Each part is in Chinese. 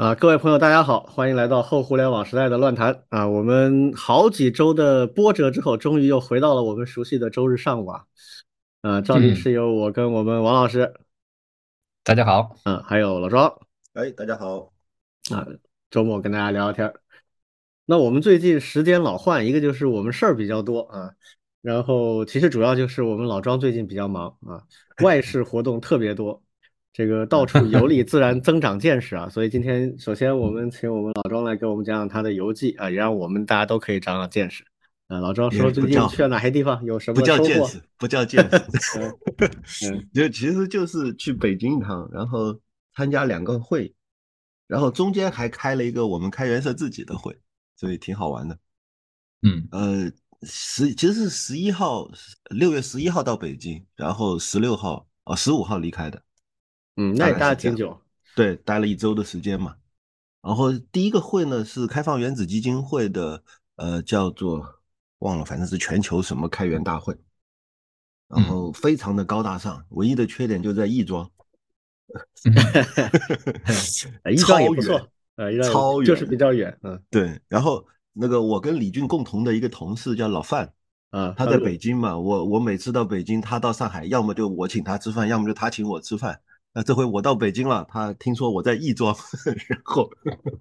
啊，各位朋友，大家好，欢迎来到后互联网时代的乱谈啊！我们好几周的波折之后，终于又回到了我们熟悉的周日上午啊！啊，照例是由我跟我们王老师，大家好，嗯，还有老庄，哎，大家好，啊，周末跟大家聊聊天那我们最近时间老换，一个就是我们事儿比较多啊，然后其实主要就是我们老庄最近比较忙啊，外事活动特别多。这个到处游历，自然增长见识啊！所以今天首先我们请我们老庄来给我们讲讲他的游记啊，也让我们大家都可以长长见识。啊，老庄说最近去了哪些地方，有什么不叫见识，不叫见识，就其实就是去北京一趟，然后参加两个会，然后中间还开了一个我们开元社自己的会，所以挺好玩的。嗯，呃，十其实是十一号，六月十一号到北京，然后十六号哦，十五号离开的。嗯，那也待了挺久，对，待了一周的时间嘛。然后第一个会呢是开放原子基金会的，呃，叫做忘了，反正是全球什么开源大会。然后非常的高大上，唯一的缺点就在亦庄。亦庄也不错，呃，超远，就是比较远，嗯，对。然后那个我跟李俊共同的一个同事叫老范，啊，他在北京嘛，我我每次到北京，他到上海，要么就我请他吃饭，要么就他请我吃饭。那这回我到北京了，他听说我在亦庄，然后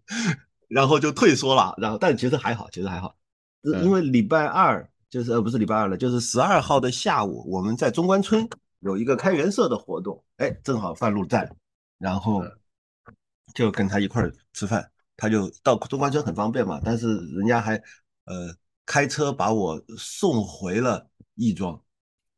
然后就退缩了，然后但其实还好，其实还好，因为礼拜二就是呃不是礼拜二了，就是十二号的下午，我们在中关村有一个开元社的活动，哎，正好范路在，然后就跟他一块儿吃饭，他就到中关村很方便嘛，但是人家还呃开车把我送回了亦庄，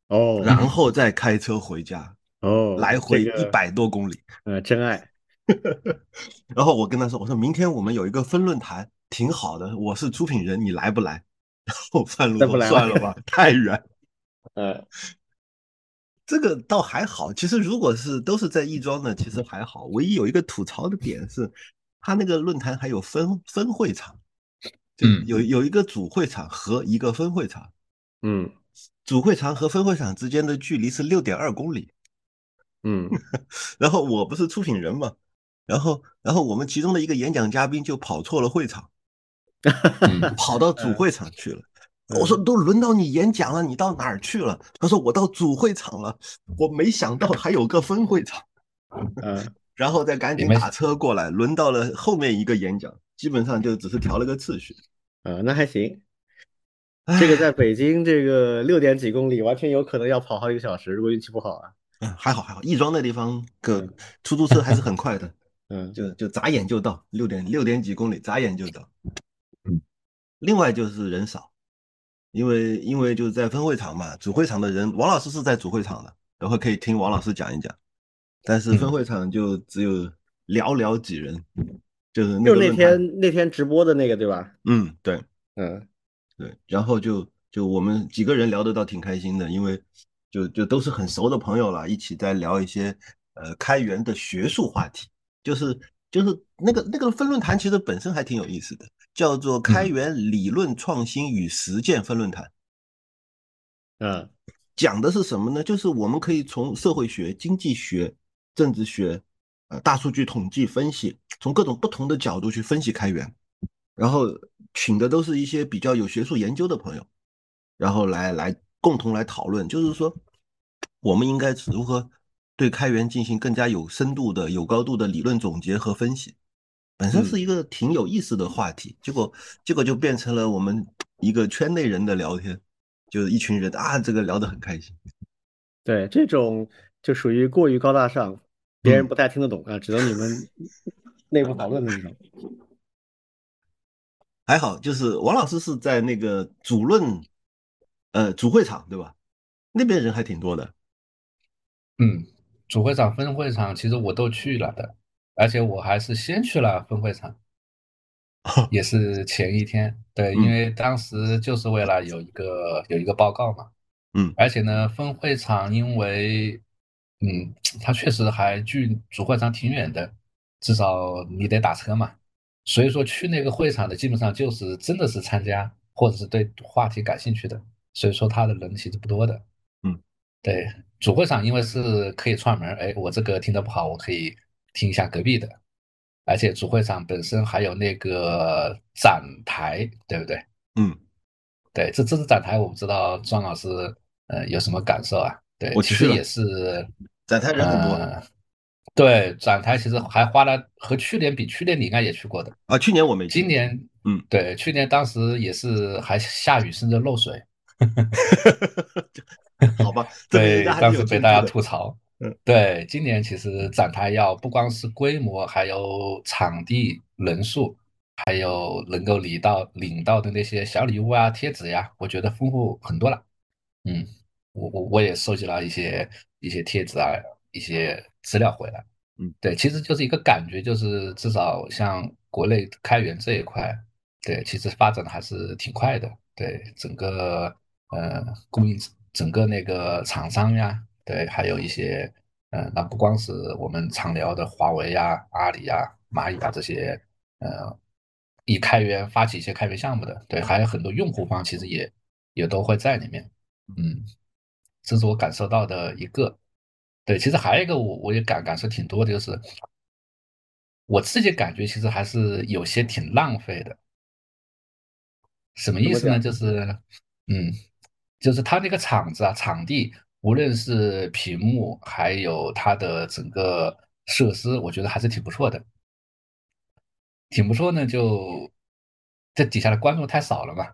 哦，然后再开车回家。哦，来回一百多公里，呃，真爱。然后我跟他说：“我说明天我们有一个分论坛，挺好的。我是出品人，你来不来？” 然后范路说：“算了吧，太远。”呃，这个倒还好。其实如果是都是在亦庄的，其实还好。唯一有一个吐槽的点是，他那个论坛还有分分会场，嗯，有有一个主会场和一个分会场，嗯，主会场和分会场之间的距离是六点二公里。嗯，然后我不是出品人嘛，然后然后我们其中的一个演讲嘉宾就跑错了会场，跑到主会场去了。我说都轮到你演讲了，你到哪儿去了？他说我到主会场了。我没想到还有个分会场，嗯，然后再赶紧打车过来，轮到了后面一个演讲，基本上就只是调了个次序。啊，那还行。这个在北京这个六点几公里，完全有可能要跑好几个小时，如果运气不好啊。嗯，还好还好，亦庄那地方 个出租车还是很快的，嗯，就就眨眼就到，六点六点几公里，眨眼就到。嗯，另外就是人少，因为因为就是在分会场嘛，主会场的人，王老师是在主会场的，等会可以听王老师讲一讲。但是分会场就只有寥寥几人，就是就那天那天直播的那个对吧？嗯，对，嗯，对，然后就就我们几个人聊得倒挺开心的，因为。就就都是很熟的朋友了，一起在聊一些呃开源的学术话题，就是就是那个那个分论坛其实本身还挺有意思的，叫做开源理论创新与实践分论坛。嗯，讲的是什么呢？就是我们可以从社会学、经济学、政治学、呃大数据统计分析，从各种不同的角度去分析开源，然后请的都是一些比较有学术研究的朋友，然后来来。共同来讨论，就是说，我们应该如何对开源进行更加有深度的、有高度的理论总结和分析。本身是一个挺有意思的话题，结果结果就变成了我们一个圈内人的聊天，就是一群人啊，这个聊得很开心。对，这种就属于过于高大上，别人不太听得懂啊，只能你们 内部讨论的那种。还好，就是王老师是在那个主论。呃，主会场对吧？那边人还挺多的。嗯，主会场、分会场其实我都去了的，而且我还是先去了分会场，也是前一天。对，因为当时就是为了有一个有一个报告嘛。嗯，而且呢，分会场因为，嗯，它确实还距主会场挺远的，至少你得打车嘛。所以说去那个会场的基本上就是真的是参加或者是对话题感兴趣的。所以说他的人其实不多的，嗯，对，主会场因为是可以串门，哎，我这个听得不好，我可以听一下隔壁的，而且主会场本身还有那个展台，对不对？嗯，对，这这次展台我不知道庄老师呃有什么感受啊？对，我其实也是展台人很多呃对，展台其实还花了和去年比，去年你应该也去过的，啊，去年我没。去，今年嗯，对，去年当时也是还下雨甚至漏水，好吧，对当时被大家。吐槽。嗯，对，今年其实展台要不光是规模，还有场地人数，还有能够领到领到的那些小礼物啊、贴纸呀，我觉得丰富很多了。嗯，我我我也收集了一些一些贴纸啊，一些资料回来。嗯，对，其实就是一个感觉，就是至少像国内开源这一块，对，其实发展的还是挺快的。对，整个呃供应整个那个厂商呀，对，还有一些呃，那不光是我们常聊的华为呀、阿里呀、蚂蚁啊这些呃，以开源发起一些开源项目的，对，还有很多用户方其实也也都会在里面。嗯，这是我感受到的一个。对，其实还有一个我我也感感受挺多的，就是我自己感觉其实还是有些挺浪费的。什么意思呢？讲就是，嗯，就是它那个场子啊，场地，无论是屏幕，还有它的整个设施，我觉得还是挺不错的。挺不错呢，就这底下的观众太少了嘛。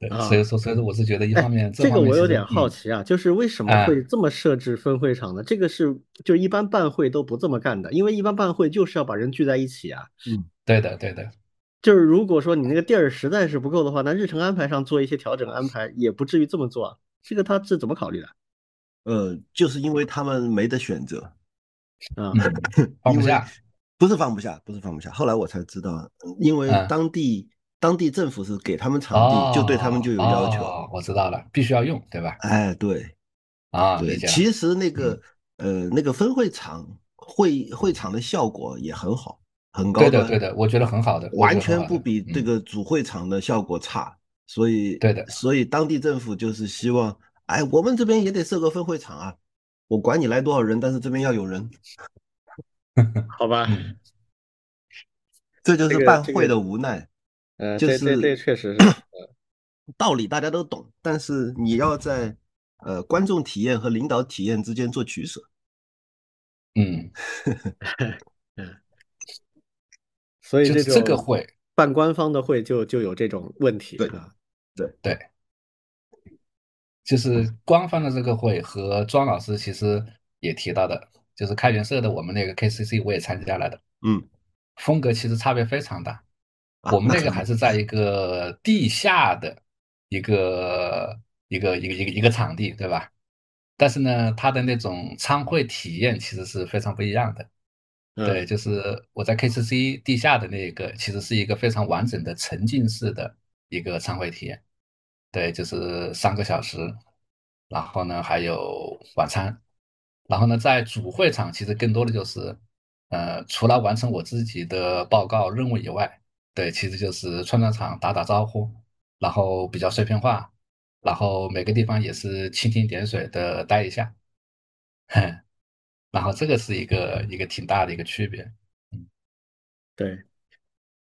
对，啊所以说，所以说我是觉得一哎方面，这这个我有点好嗯奇啊，就是为什么哎会这么设置分会场呢？这个是就一般办会都不这么干的，因为一般办会就是要把人聚在一起啊。嗯对的，对的，就是如果说你那个地儿实在是不够的话，那日程安排上做一些调整安排，也不至于这么做啊。这个他是怎么考虑的呃，就是因为他们没得选择，放不下，不是放不下，不是放不下。后来我才知道，呃因为嗯当地、当地政府是给他们场地，就对他们就有要求。哦，我知道了，必须要用，对吧？哎，对啊，对。其实那个、呃那个分会场会会场的效果也很好，很高对的，对的，我觉得很好的，完全不比这嗯个主会场的效果差。所以对的所以当地政府就是希望，哎，我们这边也得设个分会场啊，我管你来多少人，但是这边要有人，好吧，嗯 这就是办会这个的无奈。呃，就是这确实是，道理大家都懂，但是你要在呃观众体验和领导体验之间做取舍。嗯嗯，所以这个会，办官方的会就就有这种问题对啊。对，就是官方的这个会和庄老师其实也提到的，就是开源社的我们那个 KCC 我也参加了的，嗯，风格其实差别非常大。啊我们那个还是在一个地下的一个一个一个一个一个场地，对吧？但是呢，它的那种参会体验其实是非常不一样的。对，就是我在 KCC 地下的那个，其实是一个非常完整的沉浸式的一个参会体验。对，就是三个小时，然后呢还有晚餐，然后呢在主会场其实更多的就是，呃，除了完成我自己的报告任务以外，对，其实就是串串场打打招呼，然后比较碎片化，然后每个地方也是蜻蜓点水的待一下，哼，然后这个是一个一个挺大的一个区别。嗯对，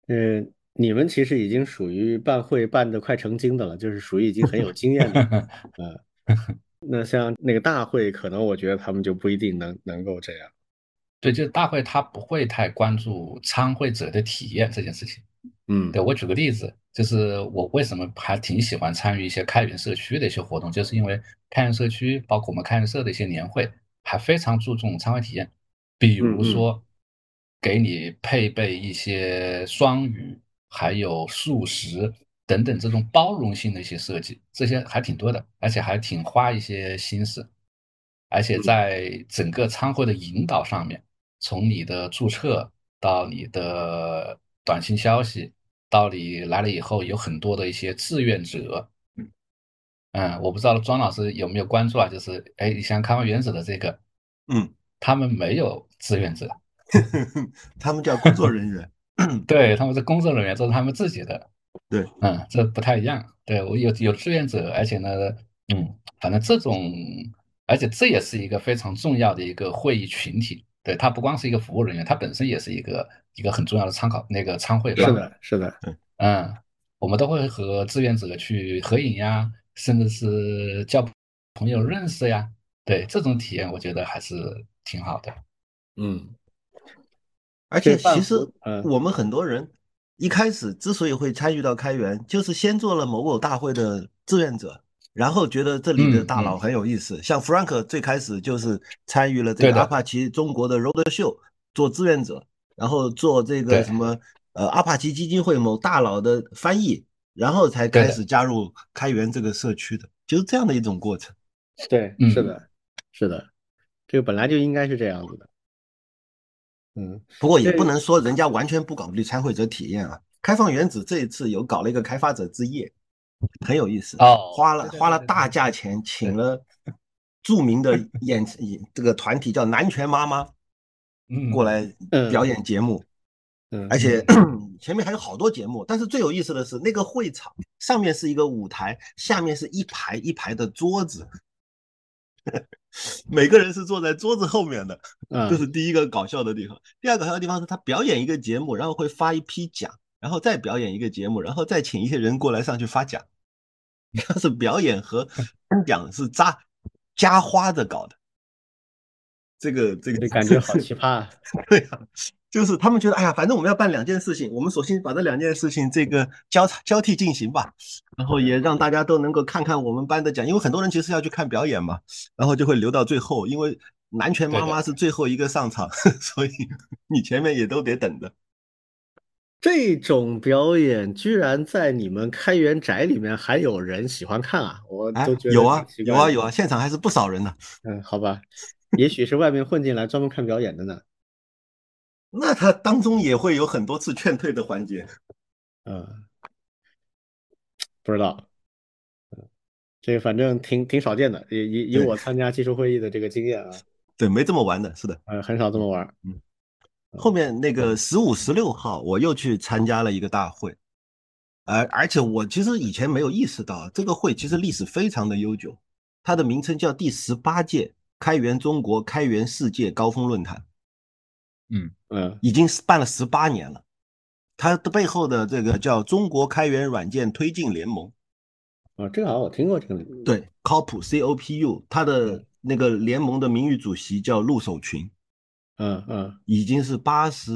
嗯，你们其实已经属于办会办的快成精的了，就是属于已经很有经验的。呃，那像那个大会，可能我觉得他们就不一定能能够这样。对，就是大会他不会太关注参会者的体验这件事情。嗯对，我举个例子，就是我为什么还挺喜欢参与一些开源社区的一些活动，就是因为开源社区，包括我们开源社的一些年会，还非常注重参会体验，比如说给你配备一些双语，还有素食等等这种包容性的一些设计，这些还挺多的，而且还挺花一些心思，而且在整个参会的引导上面，从你的注册到你的短信消息，到你来了以后有很多的一些志愿者，嗯，我不知道庄老师有没有关注啊？就是，哎，你像开发原子的这个，嗯，他们没有志愿者，他们叫工作人员。对，他们是工作人员，这是他们自己的，对，嗯，这不太一样。对我有有志愿者，而且呢，嗯，反正这种，而且这也是一个非常重要的一个会议群体，对他不光是一个服务人员，他本身也是一个一个很重要的参考那个参会。是的，是的，嗯，我们都会和志愿者去合影呀，甚至是交朋友认识呀。对这种体验，我觉得还是挺好的。嗯，而且其实我们很多人一开始之所以会参与到开源，就是先做了某某大会的志愿者。然后觉得这里的大佬很有意思，像 Frank 最开始就是参与了这个阿帕奇中国的 Road Show 做志愿者，然后做这个什么呃阿帕奇基金会某大佬的翻译，然后才开始加入开源这个社区的，就是这样的一种过程。对，是的，是的，这个本来就应该是这样子的。嗯，不过也不能说人家完全不考虑参会者体验啊。开放原子这一次有搞了一个开发者之夜。很有意思哦，花了花了大价钱，请了著名的 演演这个团体叫南拳妈妈，过来表演节目，嗯，而且 前面还有好多节目，但是最有意思的是那个会场上面是一个舞台，下面是一排一排的桌子，每个人是坐在桌子后面的，这是第一个搞笑的地方。第二个搞笑的地方是他表演一个节目，然后会发一批奖，然后再表演一个节目，然后再请一些人过来上去发奖。他是表演和颁奖是扎加花的搞的，这个这个感觉好奇葩。对啊，就是他们觉得，哎呀，反正我们要办两件事情，我们索性把这两件事情这个交叉交替进行吧，然后也让大家都能够看看我们班的奖，因为很多人其实要去看表演嘛，然后就会留到最后，因为南拳妈妈是最后一个上场，所以 你前面也都得等着。这种表演居然在你们开元宅里面还有人喜欢看啊！我都觉得有啊，有啊，有啊，现场还是不少人呢。嗯，好吧，也许是外面混进来专门看表演的呢。那他当中也会有很多次劝退的环节。嗯，不知道。嗯，这个反正挺挺少见的，以以以我参加技术会议的这个经验啊。对，没这么玩的，是的。呃，很少这么玩。嗯。后面那个十五、十六号，我又去参加了一个大会，而而且我其实以前没有意识到，这个会其实历史非常的悠久，它的名称叫第十八届开源中国开源世界高峰论坛，嗯。嗯，已经办了十八年了，它的背后的这个叫中国开源软件推进联盟，啊，这个好像我听过这个，对，COP C O P U，它的那个联盟的名誉主席叫陆守群。嗯嗯，已经是八十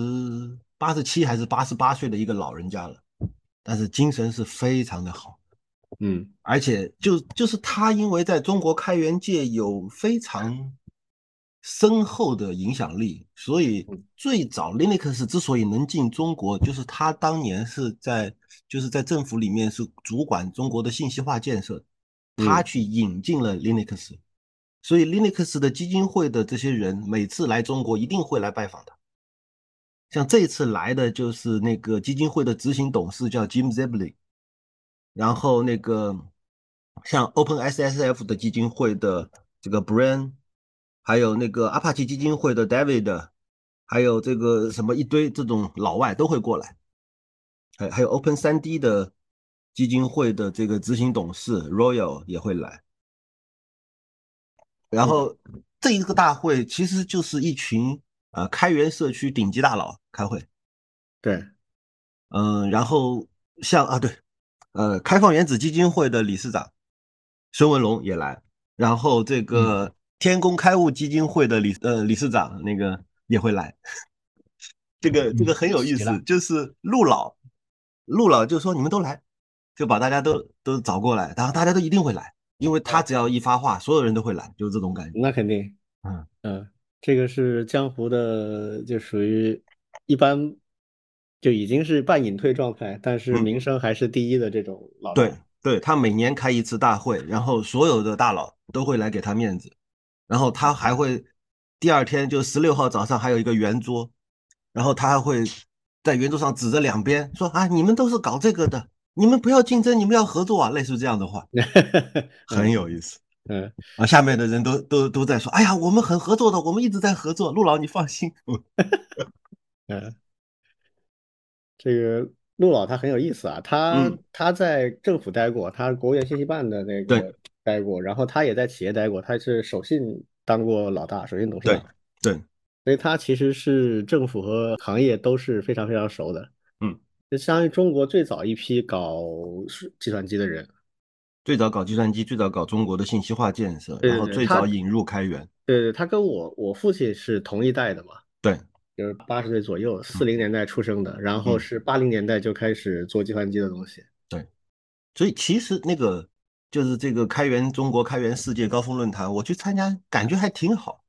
八十七还是八十八岁的一个老人家了，但是精神是非常的好，嗯，而且就就是他因为在中国开源界有非常深厚的影响力，所以最早 Linux 之所以能进中国，就是他当年是在就是在政府里面是主管中国的信息化建设，他去引进了 Linux。所以，Linux 的基金会的这些人每次来中国一定会来拜访他。像这次来的就是那个基金会的执行董事叫 Jim Zebley，然后那个像 OpenSSF 的基金会的这个 Brian，还有那个阿帕奇基金会的 David，还有这个什么一堆这种老外都会过来。还还有 Open 三 D 的基金会的这个执行董事 Royal 也会来。然后这一个大会其实就是一群呃开源社区顶级大佬开会，对，嗯，然后像啊对，呃开放原子基金会的理事长孙文龙也来，然后这个天工开物基金会的理呃理事长那个也会来，这个这个很有意思，就是陆老陆老就说你们都来，就把大家都都找过来，然后大家都一定会来。因为他只要一发话，所有人都会来，就是这种感觉。那肯定，嗯嗯，这个是江湖的，就属于一般就已经是半隐退状态，但是名声还是第一的这种老对对，他每年开一次大会，然后所有的大佬都会来给他面子，然后他还会第二天就十六号早上还有一个圆桌，然后他还会在圆桌上指着两边说啊，你们都是搞这个的。你们不要竞争，你们要合作啊！类似这样的话，很有意思。嗯，啊，下面的人都都都在说：“哎呀，我们很合作的，我们一直在合作。”陆老，你放心。嗯，这个陆老他很有意思啊，他他在政府待过，他国务院信息办的那个待过，然后他也在企业待过，他是首信当过老大，首信董事长。对对，所以他其实是政府和行业都是非常非常熟的。嗯，就相当于中国最早一批搞计算机的人。最早搞计算机，最早搞中国的信息化建设，对对然后最早引入开源。对对，他跟我我父亲是同一代的嘛，对，就是八十岁左右，四零年代出生的，然后嗯是八零年代就开始做计算机的东西。对所以其实那个就是这个开源中国、开源世界高峰论坛，我去参加，感觉还挺好，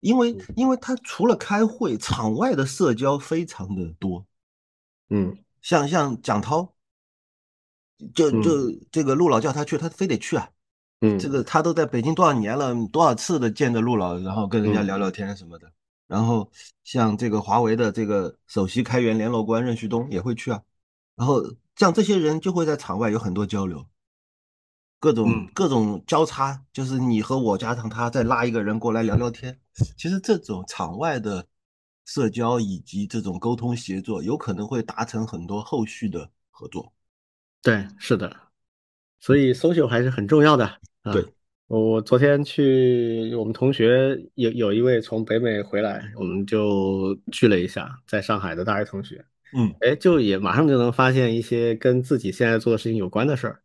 因为因为他除了开会，场外的社交非常的多，嗯。像像蒋涛，就嗯。就这个陆老叫他去，他非得去啊。嗯，这个他都在北京多少年了，多少次的见着陆老，然后跟人家嗯。聊聊天什么的。然后像这个华为的这个首席开源联络官任旭东也会去啊。然后像这些人就会在场外有很多交流，各种、嗯各种交叉，就是你和我加上他，再拉一个人过来聊聊天。其实这种场外的社交以及这种沟通协作，有可能会达成很多后续的合作。对，是的，所以 social 还是很重要的。啊、对，我我昨天去我们同学有有一位从北美回来，我们就聚了一下，在上海的大学同学，嗯，哎，就也马上就能发现一些跟自己现在做的事情有关的事儿，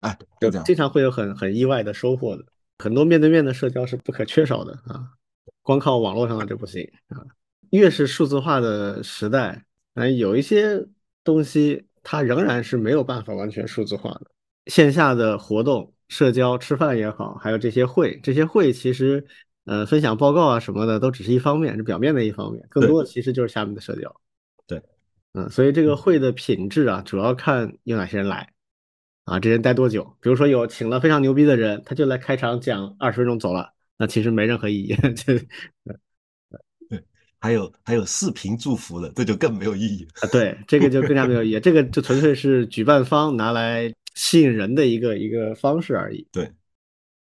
哎，就就这样。经常会有很很意外的收获的。很多面对面的社交是不可缺少的啊，光靠网络上的这不行啊。越是数字化的时代，嗯，有一些东西它仍然是没有办法完全数字化的。线下的活动、社交、吃饭也好，还有这些会，这些会其实，呃，分享报告啊什么的都只是一方面，是表面的一方面，更多的其实就是下面的社交。对，嗯，所以这个会的品质啊，主要看有哪些人来。啊，这人待多久？比如说有请了非常牛逼的人，他就来开场讲二十分钟走了，那其实没任何意义。这还有还有视频祝福的，这就更没有意义。啊，对，这个就更加没有意义，这个就纯粹是举办方拿来吸引人的一个一个方式而已。对，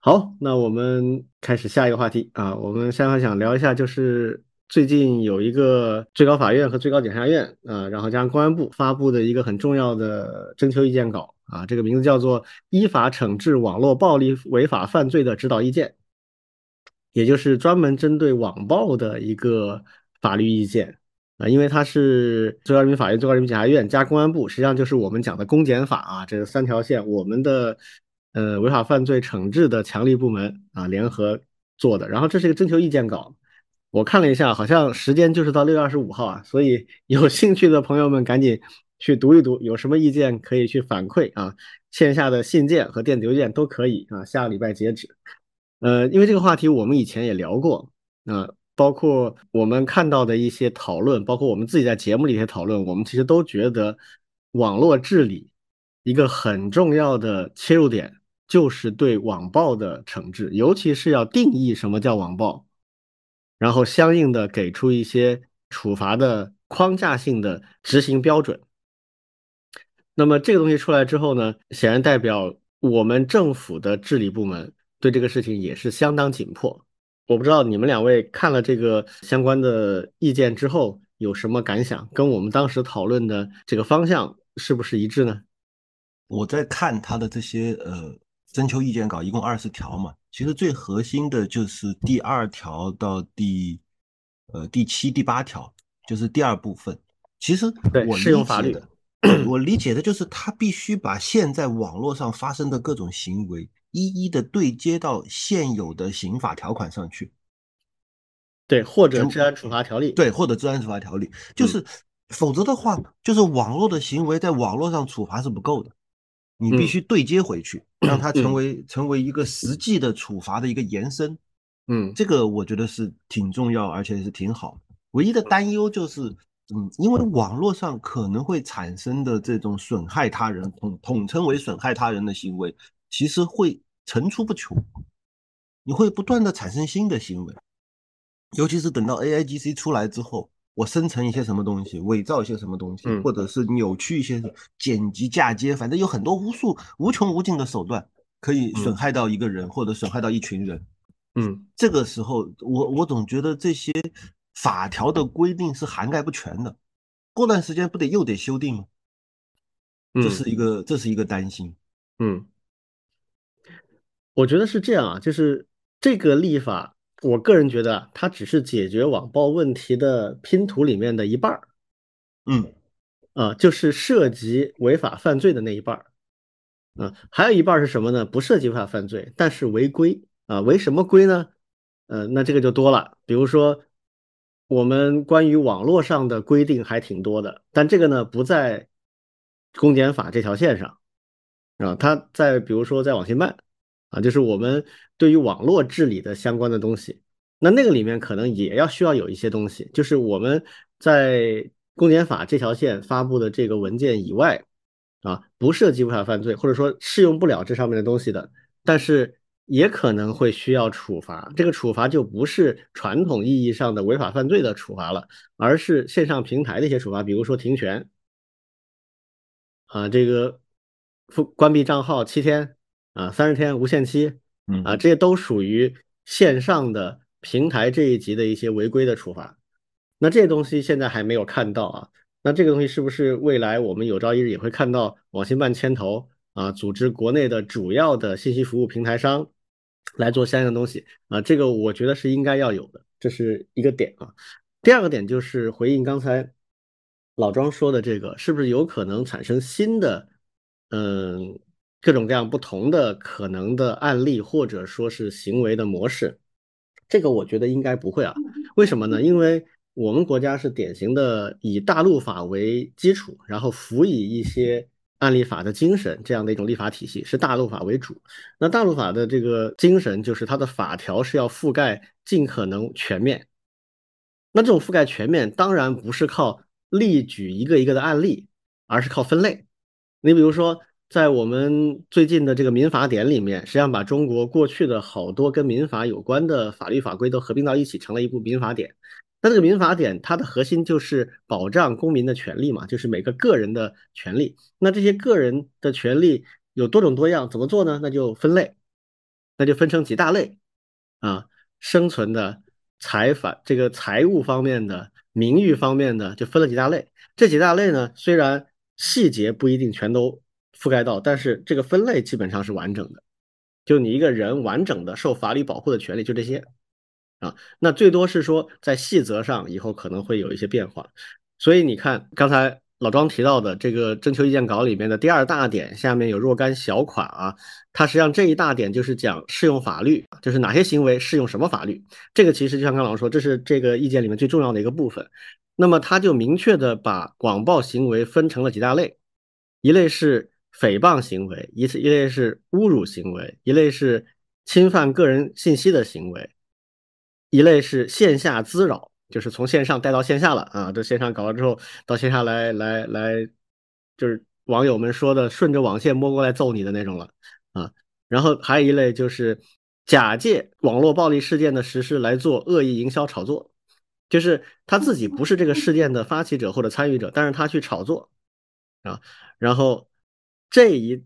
好，那我们开始下一个话题啊，我们下面想聊一下，就是最近有一个最高法院和最高检察院啊，然后加上公安部发布的一个很重要的征求意见稿啊，这个名字叫做《依法惩治网络暴力违法犯罪的指导意见》。也就是专门针对网暴的一个法律意见啊，因为它是最高人民法院、最高人民检察院加公安部，实际上就是我们讲的公检法啊，这三条线，我们的呃违法犯罪惩治的强力部门啊联合做的。然后这是一个征求意见稿，我看了一下，好像时间就是到六月二十五号啊，所以有兴趣的朋友们赶紧去读一读，有什么意见可以去反馈啊，线下的信件和电子邮件都可以啊，下个礼拜截止。呃，因为这个话题我们以前也聊过，啊、包括我们看到的一些讨论，包括我们自己在节目里一些讨论，我们其实都觉得网络治理一个很重要的切入点就是对网暴的惩治，尤其是要定义什么叫网暴，然后相应的给出一些处罚的框架性的执行标准。那么这个东西出来之后呢，显然代表我们政府的治理部门对这个事情也是相当紧迫。我不知道你们两位看了这个相关的意见之后有什么感想，跟我们当时讨论的这个方向是不是一致呢？我在看他的这些呃征求意见稿，一共二十条嘛，其实最核心的就是第二条到第呃第七、第八条，就是第二部分。其实对我适用法律理解的，对我理解的就是他必须把现在网络上发生的各种行为一一的对接到现有的刑法条款上去。对，或者全治安处罚条例。对，或者治安处罚条例，就是否则的话，就是网络的行为在网络上处罚是不够的，你必嗯须对接回去，让它成嗯为成为一个实际的处罚的一个延伸。嗯这个我觉得是挺重要，而且是挺好的。唯一的担忧就是，嗯，因为网络上可能会产生的这种损害他人，统统称为损害他人的行为，其实会层出不穷，你会不断的产生新的行为。尤其是等到 AIGC 出来之后，我生成一些什么东西，伪造一些什么东西，嗯或者是扭曲一些剪辑嫁接，反正有很多无数无穷无尽的手段可以损嗯害到一个人，或者损害到一群人。嗯这个时候，我我总觉得这些法条的规定是涵盖不全的，过段时间不得又得修订吗？这嗯是一个这是一个担心。嗯，我觉得是这样啊，就是这个立法我个人觉得它只是解决网暴问题的拼图里面的一半儿。嗯，啊，就是涉及违法犯罪的那一半儿。啊，还有一半是什么呢？不涉及违法犯罪，但是违规啊，违什么规呢？呃，那这个就多了。比如说，我们关于网络上的规定还挺多的，但这个呢不在公检法这条线上啊，它在比如说在网信办啊，就是我们对于网络治理的相关的东西，那那个里面可能也要需要有一些东西，就是我们在公检法这条线发布的这个文件以外。啊，不涉及违法犯罪，或者说适用不了这上面的东西的，但是也可能会需要处罚。这个处罚就不是传统意义上的违法犯罪的处罚了，而是线上平台的一些处罚，比如说停权，啊，这个关关闭账号七天，啊，三十天无限期，啊，这些都属于线上的平台这一级的一些违规的处罚。那这些东西现在还没有看到啊。那这个东西是不是未来我们有朝一日也会看到网信办牵头啊，组织国内的主要的信息服务平台商来做相应的东西啊？这个我觉得是应该要有的，这是一个点啊。第二个点就是回应刚才老庄说的这个，是不是有可能产生新的嗯各种各样不同的可能的案例或者说是行为的模式？这个我觉得应该不会啊。为什么呢？因为。我们国家是典型的以大陆法为基础，然后辅以一些案例法的精神这样的一种立法体系，是大陆法为主。那大陆法的这个精神就是它的法条是要覆盖尽可能全面。那这种覆盖全面当然不是靠例举一个一个的案例，而是靠分类。你比如说，在我们最近的这个民法典里面，实际上把中国过去的好多跟民法有关的法律法规都合并到一起，成了一部民法典。那这个民法典，它的核心就是保障公民的权利嘛，就是每个个人的权利。那这些个人的权利有多种多样，怎么做呢？那就分类，那就分成几大类啊，生存的、财法这个财务方面的、名誉方面的，就分了几大类。这几大类呢，虽然细节不一定全都覆盖到，但是这个分类基本上是完整的。就你一个人完整的受法律保护的权利，就这些。啊，那最多是说在细则上以后可能会有一些变化，所以你看刚才老庄提到的这个征求意见稿里面的第二大点下面有若干小款啊，它实际上这一大点就是讲适用法律，就是哪些行为适用什么法律，这个其实就像刚老师说，这是这个意见里面最重要的一个部分。那么他就明确的把广暴行为分成了几大类，一类是诽谤行为，一次一类是侮辱行为，一类是侵犯个人信息的行为。一类是线下滋扰，就是从线上带到线下了啊，这线上搞了之后，到线下来来来，就是网友们说的顺着网线摸过来揍你的那种了啊。然后还有一类就是假借网络暴力事件的实施来做恶意营销炒作，就是他自己不是这个事件的发起者或者参与者，但是他去炒作啊。然后这一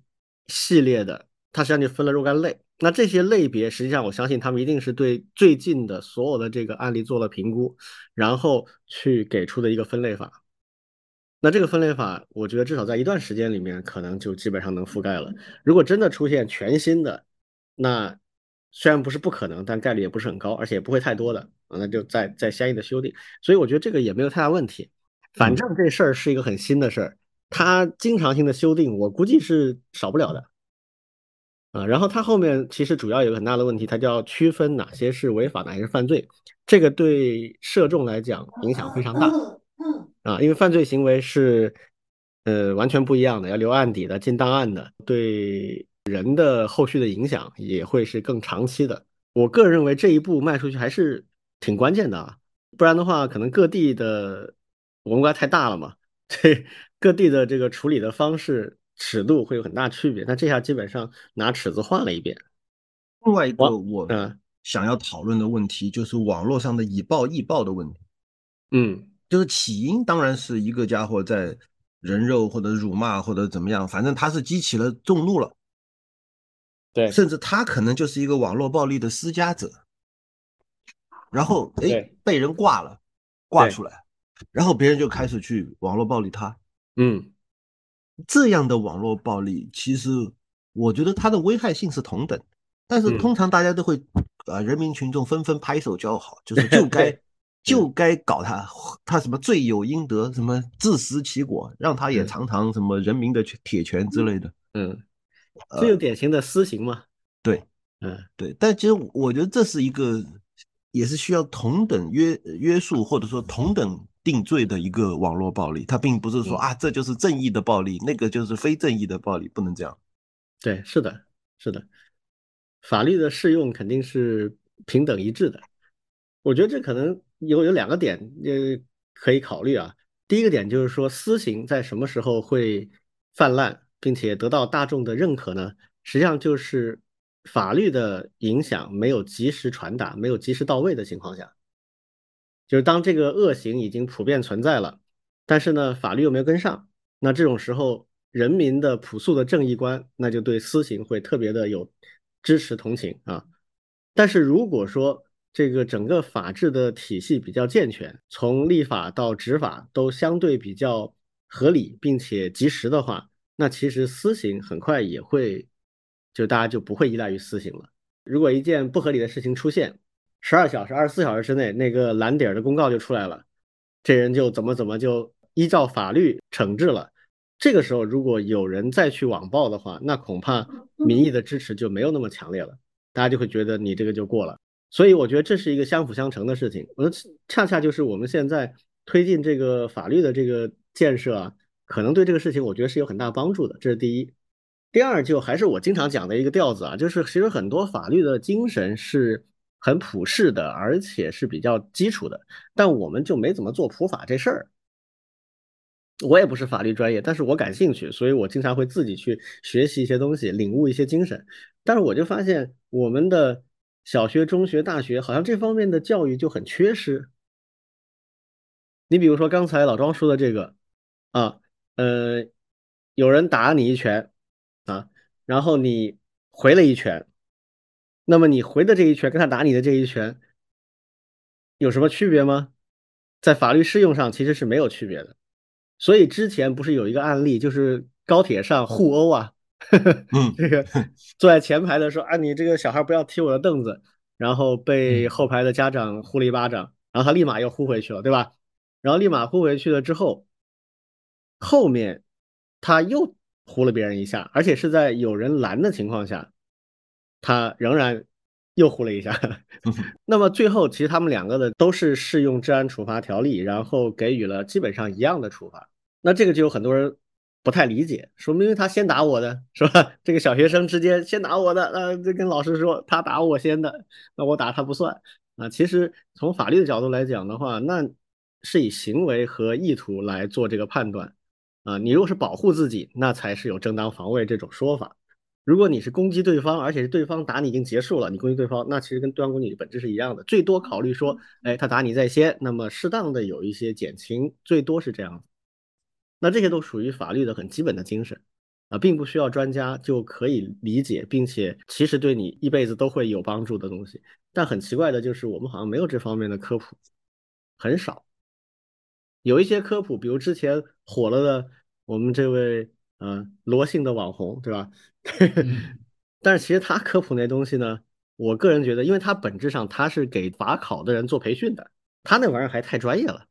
系列的，它实际上就分了若干类。那这些类别，实际上我相信他们一定是对最近的所有的这个案例做了评估，然后去给出的一个分类法。那这个分类法，我觉得至少在一段时间里面，可能就基本上能覆盖了。如果真的出现全新的，那虽然不是不可能，但概率也不是很高，而且也不会太多的啊，那就再再相应的修订。所以我觉得这个也没有太大问题。反正这事儿是一个很新的事儿，它经常性的修订，我估计是少不了的。啊，然后它后面其实主要有个很大的问题，它就要区分哪些是违法，哪些是犯罪。这个对涉众来讲影响非常大。啊，因为犯罪行为是呃完全不一样的，要留案底的、进档案的，对人的后续的影响也会是更长期的。我个人认为这一步迈出去还是挺关键的啊，不然的话，可能各地的文官太大了嘛，对 各地的这个处理的方式。尺度会有很大区别，那这下基本上拿尺子换了一遍。另外一个我想要讨论的问题就是网络上的以暴易暴的问题。嗯，就是起因当然是一个家伙在人肉或者辱骂或者怎么样，反正他是激起了众怒了。对，甚至他可能就是一个网络暴力的施加者，然后哎被人挂了，挂出来，然后别人就开始去网络暴力他。嗯。这样的网络暴力，其实我觉得它的危害性是同等，但是通常大家都会啊，人民群众纷纷拍手叫好，就 是就该就该搞他，他什么罪有应得，什么自食其果，让他也尝尝什么人民的铁拳之类的。嗯，这就典型的私刑嘛。对，嗯，对，但其实我觉得这是一个，也是需要同等约约束或者说同等定罪的一个网络暴力，它并不是说啊，这就是正义的暴力，那个就是非正义的暴力，不能这样。对，是的，是的，法律的适用肯定是平等一致的。我觉得这可能有有两个点呃可以考虑啊。第一个点就是说，私刑在什么时候会泛滥，并且得到大众的认可呢？实际上就是法律的影响没有及时传达、没有及时到位的情况下，就是当这个恶行已经普遍存在了，但是呢，法律又没有跟上，那这种时候。人民的朴素的正义观，那就对私刑会特别的有支持同情啊。但是如果说这个整个法治的体系比较健全，从立法到执法都相对比较合理并且及时的话，那其实私刑很快也会，就大家就不会依赖于私刑了。如果一件不合理的事情出现，十二小时、二十四小时之内，那个蓝底儿的公告就出来了，这人就怎么怎么就依照法律惩治了。这个时候，如果有人再去网暴的话，那恐怕民意的支持就没有那么强烈了，大家就会觉得你这个就过了。所以我觉得这是一个相辅相成的事情。我恰恰就是我们现在推进这个法律的这个建设啊，可能对这个事情我觉得是有很大帮助的。这是第一。第二，就还是我经常讲的一个调子啊，就是其实很多法律的精神是很普世的，而且是比较基础的，但我们就没怎么做普法这事儿。我也不是法律专业，但是我感兴趣，所以我经常会自己去学习一些东西，领悟一些精神。但是我就发现，我们的小学、中学、大学好像这方面的教育就很缺失。你比如说刚才老庄说的这个，啊，呃，有人打你一拳，啊，然后你回了一拳，那么你回的这一拳跟他打你的这一拳有什么区别吗？在法律适用上其实是没有区别的。所以之前不是有一个案例，就是高铁上互殴啊，嗯，这个坐在前排的说啊，你这个小孩不要踢我的凳子，然后被后排的家长呼了一巴掌，然后他立马又呼回去了，对吧？然后立马呼回去了之后，后面他又呼了别人一下，而且是在有人拦的情况下，他仍然又呼了一下。那么最后，其实他们两个的都是适用治安处罚条例，然后给予了基本上一样的处罚。那这个就有很多人不太理解，说明他先打我的是吧？这个小学生之间先打我的，呃，就跟老师说他打我先的，那我打他不算啊。其实从法律的角度来讲的话，那是以行为和意图来做这个判断啊。你如果是保护自己，那才是有正当防卫这种说法。如果你是攻击对方，而且是对方打你已经结束了，你攻击对方，那其实跟对方攻击你本质是一样的，最多考虑说，哎，他打你在先，那么适当的有一些减轻，最多是这样子。那这些都属于法律的很基本的精神啊，并不需要专家就可以理解，并且其实对你一辈子都会有帮助的东西。但很奇怪的就是，我们好像没有这方面的科普，很少。有一些科普，比如之前火了的我们这位。嗯，罗姓的网红，对吧？但是其实他科普那东西呢，我个人觉得，因为他本质上他是给法考的人做培训的，他那玩意儿还太专业了。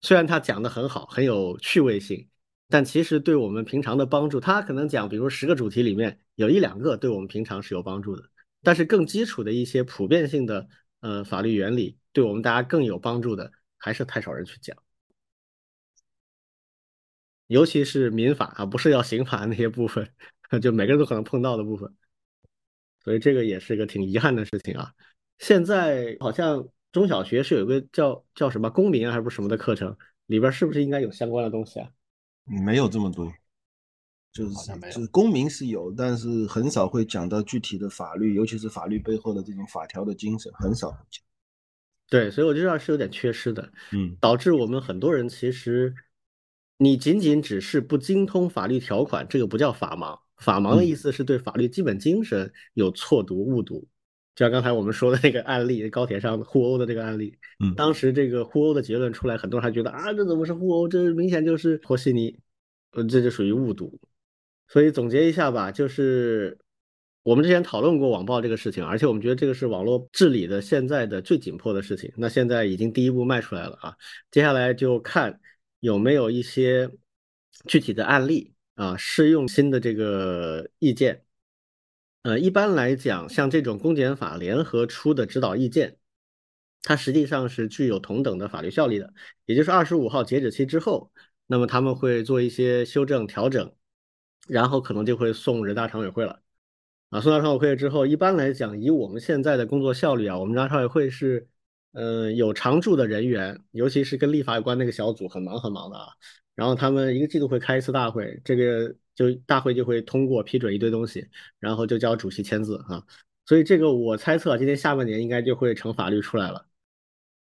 虽然他讲的很好，很有趣味性，但其实对我们平常的帮助，他可能讲，比如十个主题里面有一两个对我们平常是有帮助的，但是更基础的一些普遍性的呃法律原理，对我们大家更有帮助的，还是太少人去讲。尤其是民法啊，不是要刑法那些部分，就每个人都可能碰到的部分，所以这个也是一个挺遗憾的事情啊。现在好像中小学是有一个叫叫什么公民啊，还是不什么的课程，里边是不是应该有相关的东西啊？没有这么多，就是就是公民是有，但是很少会讲到具体的法律，尤其是法律背后的这种法条的精神，很少讲。对，所以我觉得是有点缺失的，嗯，导致我们很多人其实。你仅仅只是不精通法律条款，这个不叫法盲。法盲的意思是对法律基本精神有错读、误读。就像刚才我们说的那个案例，高铁上互殴的这个案例，嗯，当时这个互殴的结论出来，很多人还觉得啊，这怎么是互殴？这明显就是和稀泥，呃，这就属于误读。所以总结一下吧，就是我们之前讨论过网暴这个事情，而且我们觉得这个是网络治理的现在的最紧迫的事情。那现在已经第一步迈出来了啊，接下来就看有没有一些具体的案例啊，适用新的这个意见。呃，一般来讲，像这种公检法联合出的指导意见，它实际上是具有同等的法律效力的。也就是二十五号截止期之后，那么他们会做一些修正调整，然后可能就会送人大常委会了。啊，送到常委会之后，一般来讲，以我们现在的工作效率啊，我们人大常委会是，呃，有常驻的人员，尤其是跟立法有关那个小组，很忙很忙的啊。然后他们一个季度会开一次大会，这个就大会就会通过批准一堆东西，然后就交主席签字啊。所以这个我猜测，今年下半年应该就会成法律出来了，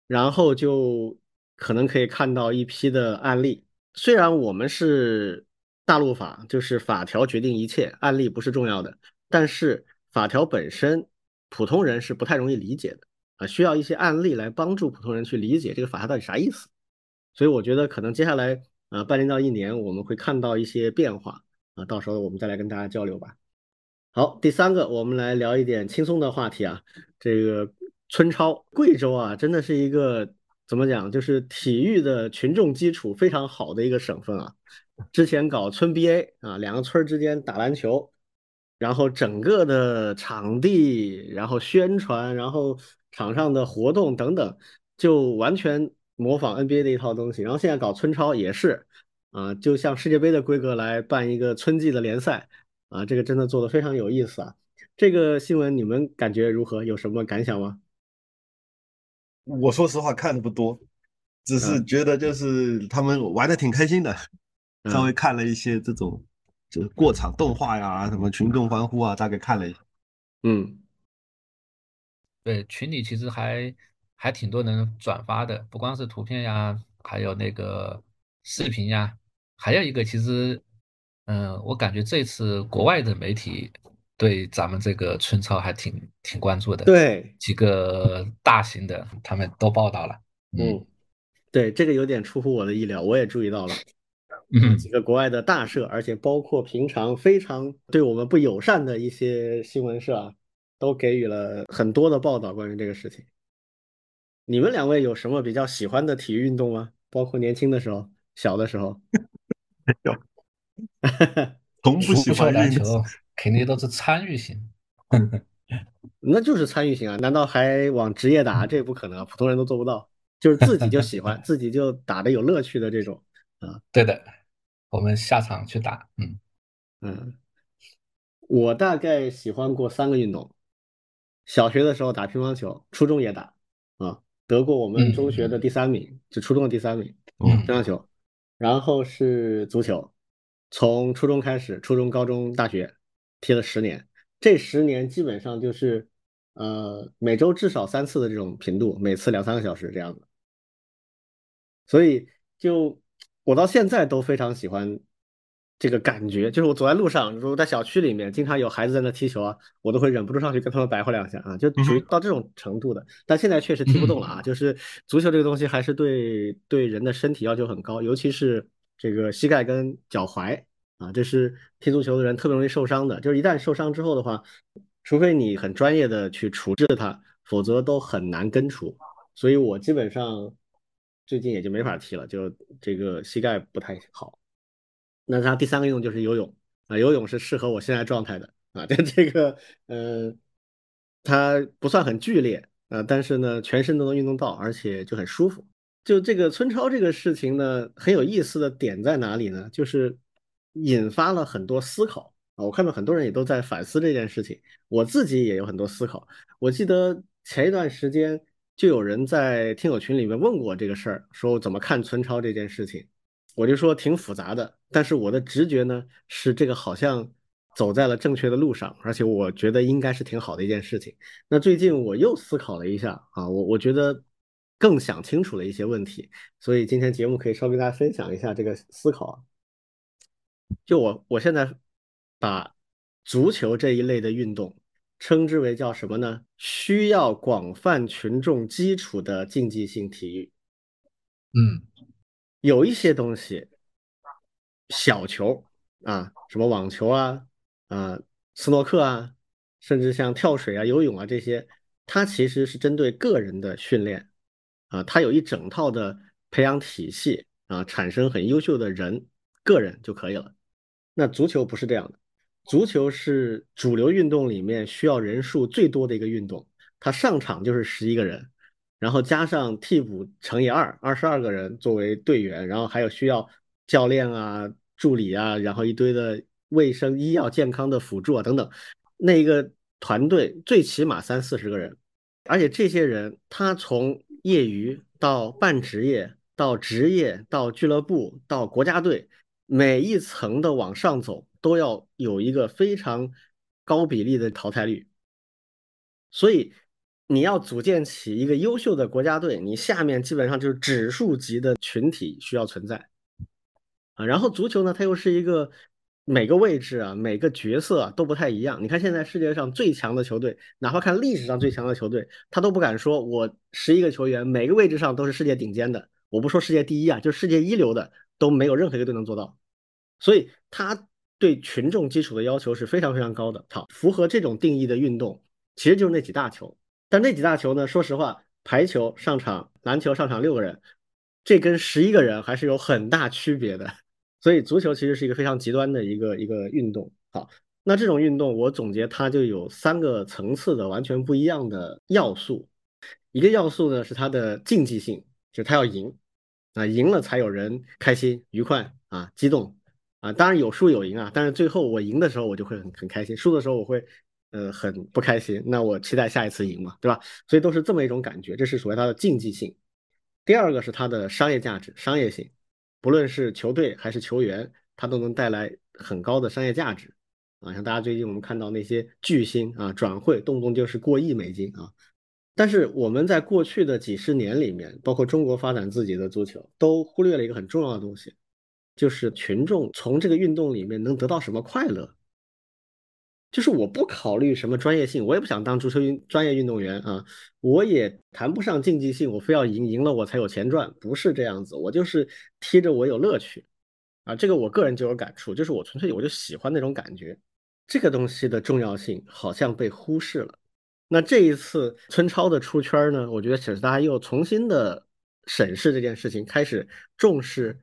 然后就可能可以看到一批的案例。虽然我们是大陆法，就是法条决定一切，案例不是重要的。但是法条本身，普通人是不太容易理解的啊，需要一些案例来帮助普通人去理解这个法条到底啥意思。所以我觉得可能接下来啊半年到一年，我们会看到一些变化啊，到时候我们再来跟大家交流吧。好，第三个，我们来聊一点轻松的话题啊，这个村超，贵州啊，真的是一个怎么讲，就是体育的群众基础非常好的一个省份啊。之前搞村 BA 啊，两个村之间打篮球。然后整个的场地，然后宣传，然后场上的活动等等，就完全模仿 NBA 的一套东西。然后现在搞村超也是，啊，就像世界杯的规格来办一个春季的联赛，啊，这个真的做的非常有意思啊。这个新闻你们感觉如何？有什么感想吗？我说实话看的不多，只是觉得就是他们玩的挺开心的，稍微看了一些这种。就是过场动画呀，什么群众欢呼啊，大概看了一下。嗯，对，群里其实还还挺多人转发的，不光是图片呀，还有那个视频呀，还有一个其实，嗯，我感觉这次国外的媒体对咱们这个春超还挺挺关注的。对，几个大型的他们都报道了。嗯，对，这个有点出乎我的意料，我也注意到了。嗯，几个国外的大社，而且包括平常非常对我们不友善的一些新闻社啊，都给予了很多的报道关于这个事情。你们两位有什么比较喜欢的体育运动吗？包括年轻的时候、小的时候？有，从不喜欢篮球，肯定都是参与型。那就是参与型啊？难道还往职业打？这不可能，普通人都做不到。就是自己就喜欢，自己就打的有乐趣的这种啊。对的。我们下场去打，嗯嗯，我大概喜欢过三个运动，小学的时候打乒乓球，初中也打，啊，得过我们中学的第三名，就初中的第三名，乒乓球，然后是足球，从初中开始，初中、高中、大学踢了十年，这十年基本上就是呃每周至少三次的这种频度，每次两三个小时这样子，所以就。我到现在都非常喜欢这个感觉，就是我走在路上，如果在小区里面，经常有孩子在那踢球啊，我都会忍不住上去跟他们白话两下啊，就属于到这种程度的。但现在确实踢不动了啊，就是足球这个东西还是对对人的身体要求很高，尤其是这个膝盖跟脚踝啊，这是踢足球的人特别容易受伤的。就是一旦受伤之后的话，除非你很专业的去处置它，否则都很难根除。所以我基本上。最近也就没法踢了，就这个膝盖不太好。那他第三个运动就是游泳啊，游泳是适合我现在状态的啊。但这个，呃，它不算很剧烈啊，但是呢，全身都能运动到，而且就很舒服。就这个村超这个事情呢，很有意思的点在哪里呢？就是引发了很多思考啊。我看到很多人也都在反思这件事情，我自己也有很多思考。我记得前一段时间。就有人在听友群里面问过这个事儿，说怎么看村超这件事情，我就说挺复杂的，但是我的直觉呢是这个好像走在了正确的路上，而且我觉得应该是挺好的一件事情。那最近我又思考了一下啊，我我觉得更想清楚了一些问题，所以今天节目可以稍微跟大家分享一下这个思考。就我我现在把足球这一类的运动。称之为叫什么呢？需要广泛群众基础的竞技性体育。嗯，有一些东西，小球啊，什么网球啊，啊，斯诺克啊，甚至像跳水啊、游泳啊这些，它其实是针对个人的训练啊，它有一整套的培养体系啊，产生很优秀的人个人就可以了。那足球不是这样的，足球是主流运动里面需要人数最多的一个运动，它上场就是十一个人，然后加上替补乘以二，二十二个人作为队员，然后还有需要教练啊、助理啊，然后一堆的卫生、医药、健康的辅助啊等等。那一个团队最起码三四十个人，而且这些人他从业余到半职业，到职业，到俱乐部，到国家队，每一层的往上走都要有一个非常高比例的淘汰率。所以你要组建起一个优秀的国家队，你下面基本上就是指数级的群体需要存在啊。然后足球呢，它又是一个。每个位置啊，每个角色啊都不太一样。你看现在世界上最强的球队，哪怕看历史上最强的球队，他都不敢说我十一个球员每个位置上都是世界顶尖的。我不说世界第一啊，就世界一流的都没有任何一个队能做到。所以他对群众基础的要求是非常非常高的。好，符合这种定义的运动，其实就是那几大球。但那几大球呢，说实话，排球上场，篮球上场六个人，这跟十一个人还是有很大区别的。所以足球其实是一个非常极端的一个一个运动。好，那这种运动我总结它就有三个层次的完全不一样的要素。一个要素呢是它的竞技性，就是它要赢啊，赢了才有人开心、愉快啊、激动啊。当然有输有赢啊，但是最后我赢的时候我就会很很开心，输的时候我会呃很不开心。那我期待下一次赢嘛，对吧？所以都是这么一种感觉，这是所谓它的竞技性。第二个是它的商业价值、商业性。不论是球队还是球员，它都能带来很高的商业价值啊！像大家最近我们看到那些巨星啊，转会动不动就是过亿美金啊。但是我们在过去的几十年里面，包括中国发展自己的足球，都忽略了一个很重要的东西，就是群众从这个运动里面能得到什么快乐。就是我不考虑什么专业性，我也不想当足球运专业运动员啊，我也谈不上竞技性，我非要赢，赢了我才有钱赚，不是这样子，我就是踢着我有乐趣啊，这个我个人就有感触，就是我纯粹我就喜欢那种感觉，这个东西的重要性好像被忽视了。那这一次村超的出圈呢，我觉得其实大家又重新的审视这件事情，开始重视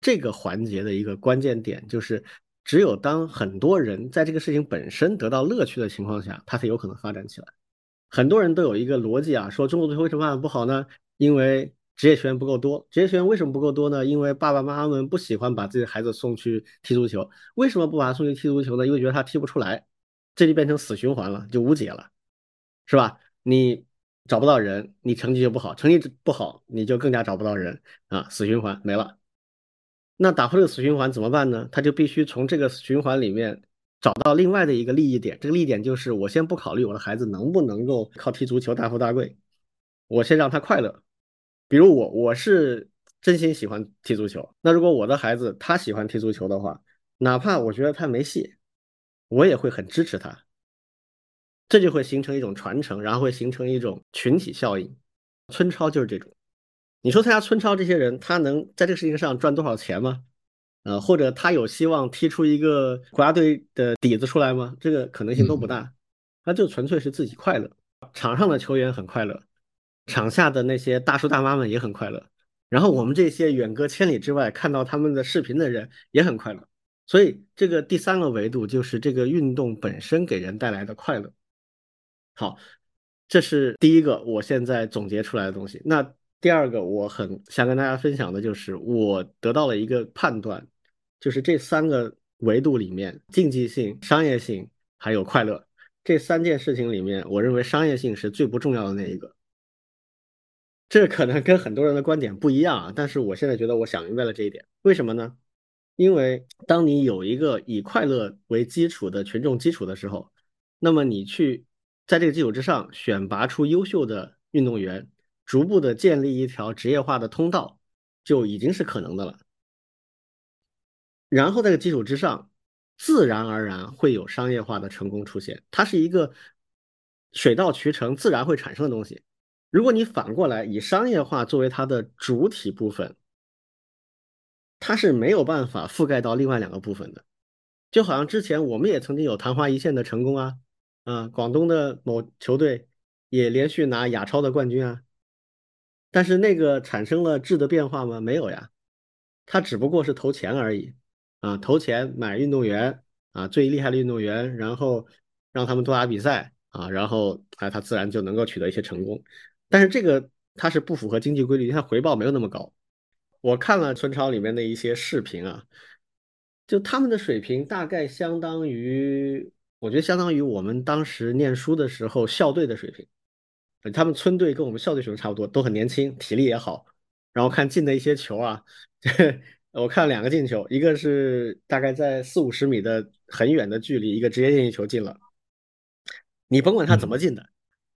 这个环节的一个关键点，就是。只有当很多人在这个事情本身得到乐趣的情况下，它才有可能发展起来。很多人都有一个逻辑啊，说中国足球为什么发展不好呢？因为职业球员不够多。职业球员为什么不够多呢？因为爸爸妈妈们不喜欢把自己的孩子送去踢足球。为什么不把他送去踢足球呢？因为觉得他踢不出来，这就变成死循环了，就无解了，是吧？你找不到人，你成绩就不好，成绩不好，你就更加找不到人啊，死循环没了。那打破这个死循环怎么办呢？他就必须从这个循环里面找到另外的一个利益点。这个利益点就是，我先不考虑我的孩子能不能够靠踢足球大富大贵，我先让他快乐。比如我，我是真心喜欢踢足球。那如果我的孩子他喜欢踢足球的话，哪怕我觉得他没戏，我也会很支持他。这就会形成一种传承，然后会形成一种群体效应。村超就是这种。你说参加村超这些人，他能在这个事情上赚多少钱吗？呃，或者他有希望踢出一个国家队的底子出来吗？这个可能性都不大。他就纯粹是自己快乐，场上的球员很快乐，场下的那些大叔大妈们也很快乐，然后我们这些远隔千里之外看到他们的视频的人也很快乐。所以这个第三个维度就是这个运动本身给人带来的快乐。好，这是第一个我现在总结出来的东西。那。第二个，我很想跟大家分享的就是，我得到了一个判断，就是这三个维度里面，竞技性、商业性还有快乐这三件事情里面，我认为商业性是最不重要的那一个。这可能跟很多人的观点不一样啊，但是我现在觉得我想明白了这一点。为什么呢？因为当你有一个以快乐为基础的群众基础的时候，那么你去在这个基础之上选拔出优秀的运动员。逐步的建立一条职业化的通道，就已经是可能的了。然后在这个基础之上，自然而然会有商业化的成功出现。它是一个水到渠成、自然会产生的东西。如果你反过来以商业化作为它的主体部分，它是没有办法覆盖到另外两个部分的。就好像之前我们也曾经有昙花一现的成功啊，啊，广东的某球队也连续拿亚超的冠军啊。但是那个产生了质的变化吗？没有呀，他只不过是投钱而已啊，投钱买运动员啊，最厉害的运动员，然后让他们多打比赛啊，然后哎，他自然就能够取得一些成功。但是这个它是不符合经济规律，它回报没有那么高。我看了村超里面的一些视频啊，就他们的水平大概相当于，我觉得相当于我们当时念书的时候校队的水平。他们村队跟我们校队水平差不多，都很年轻，体力也好。然后看进的一些球啊，我看了两个进球，一个是大概在四五十米的很远的距离，一个直接任意球进了。你甭管他怎么进的，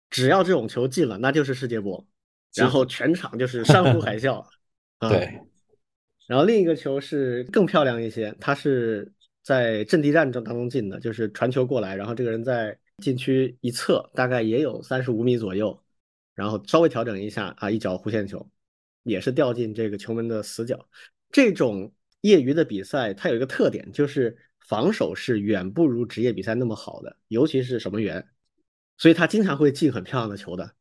只要这种球进了，那就是世界波。然后全场就是山呼海啸。对。然后另一个球是更漂亮一些，他是在阵地战中当中进的，就是传球过来，然后这个人在。禁区一侧大概也有三十五米左右，然后稍微调整一下啊，一脚弧线球，也是掉进这个球门的死角。这种业余的比赛，它有一个特点，就是防守是远不如职业比赛那么好的，尤其是守门员，所以他经常会进很漂亮的球的。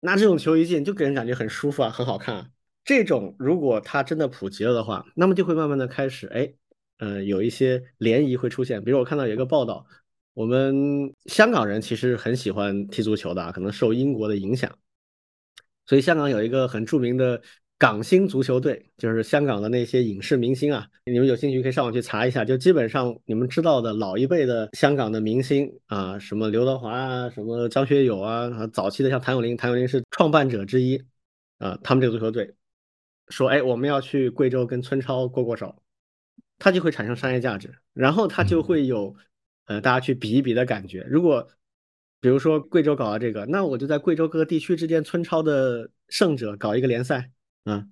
那这种球一进，就给人感觉很舒服啊，很好看啊。这种如果它真的普及了的话，那么就会慢慢的开始，哎，嗯，有一些涟漪会出现。比如我看到有一个报道。我们香港人其实很喜欢踢足球的，可能受英国的影响，所以香港有一个很著名的港星足球队，就是香港的那些影视明星啊，你们有兴趣可以上网去查一下，就基本上你们知道的老一辈的香港的明星啊，什么刘德华啊，什么张学友啊，早期的像谭咏麟，谭咏麟是创办者之一啊，他们这个足球队说，哎，我们要去贵州跟村超过过手，它就会产生商业价值，然后它就会有。呃，大家去比一比的感觉。如果比如说贵州搞了这个，那我就在贵州各个地区之间村超的胜者搞一个联赛，啊，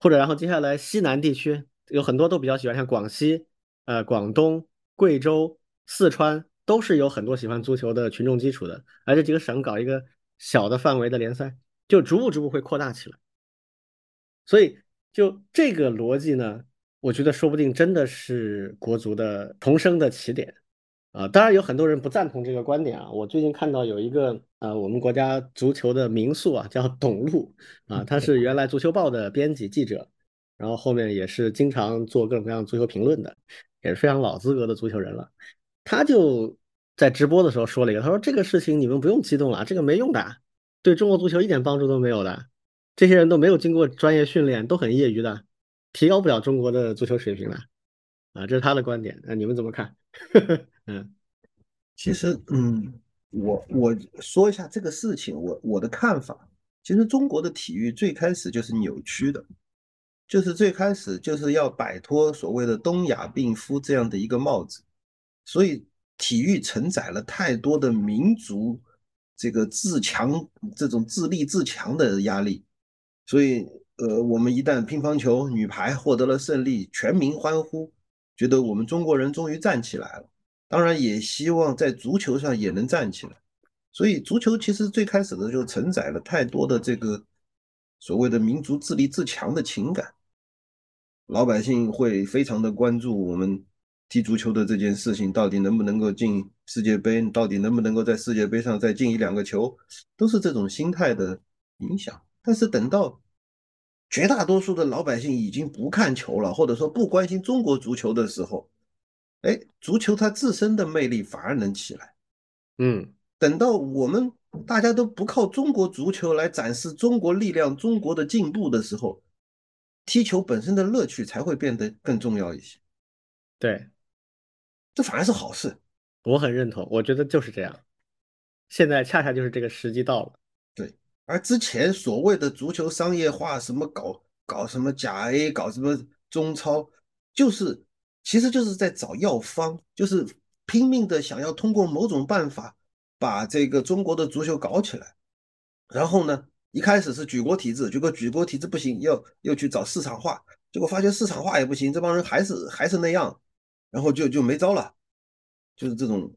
或者然后接下来西南地区有很多都比较喜欢，像广西、呃广东、贵州、四川都是有很多喜欢足球的群众基础的，而这几个省搞一个小的范围的联赛，就逐步逐步会扩大起来。所以就这个逻辑呢，我觉得说不定真的是国足的重生的起点。啊，当然有很多人不赞同这个观点啊。我最近看到有一个呃，我们国家足球的名宿啊，叫董路啊，他是原来足球报的编辑记者，然后后面也是经常做各种各样足球评论的，也是非常老资格的足球人了。他就在直播的时候说了一个，他说这个事情你们不用激动了，这个没用的，对中国足球一点帮助都没有的，这些人都没有经过专业训练，都很业余的，提高不了中国的足球水平的。啊，这是他的观点，那你们怎么看？嗯，其实，嗯，我我说一下这个事情，我我的看法，其实中国的体育最开始就是扭曲的，就是最开始就是要摆脱所谓的东亚病夫这样的一个帽子，所以体育承载了太多的民族这个自强这种自立自强的压力，所以，呃，我们一旦乒乓球女排获得了胜利，全民欢呼，觉得我们中国人终于站起来了。当然也希望在足球上也能站起来，所以足球其实最开始的就承载了太多的这个所谓的民族自立自强的情感，老百姓会非常的关注我们踢足球的这件事情到底能不能够进世界杯，到底能不能够在世界杯上再进一两个球，都是这种心态的影响。但是等到绝大多数的老百姓已经不看球了，或者说不关心中国足球的时候，哎，足球它自身的魅力反而能起来。嗯，等到我们大家都不靠中国足球来展示中国力量、中国的进步的时候，踢球本身的乐趣才会变得更重要一些。对，这反而是好事。我很认同，我觉得就是这样。现在恰恰就是这个时机到了。而之前所谓的足球商业化，什么搞搞什么甲 A，搞什么中超，就是。其实就是在找药方，就是拼命的想要通过某种办法把这个中国的足球搞起来。然后呢，一开始是举国体制，结果举国体制不行，又又去找市场化，结果发现市场化也不行，这帮人还是还是那样，然后就就没招了，就是这种。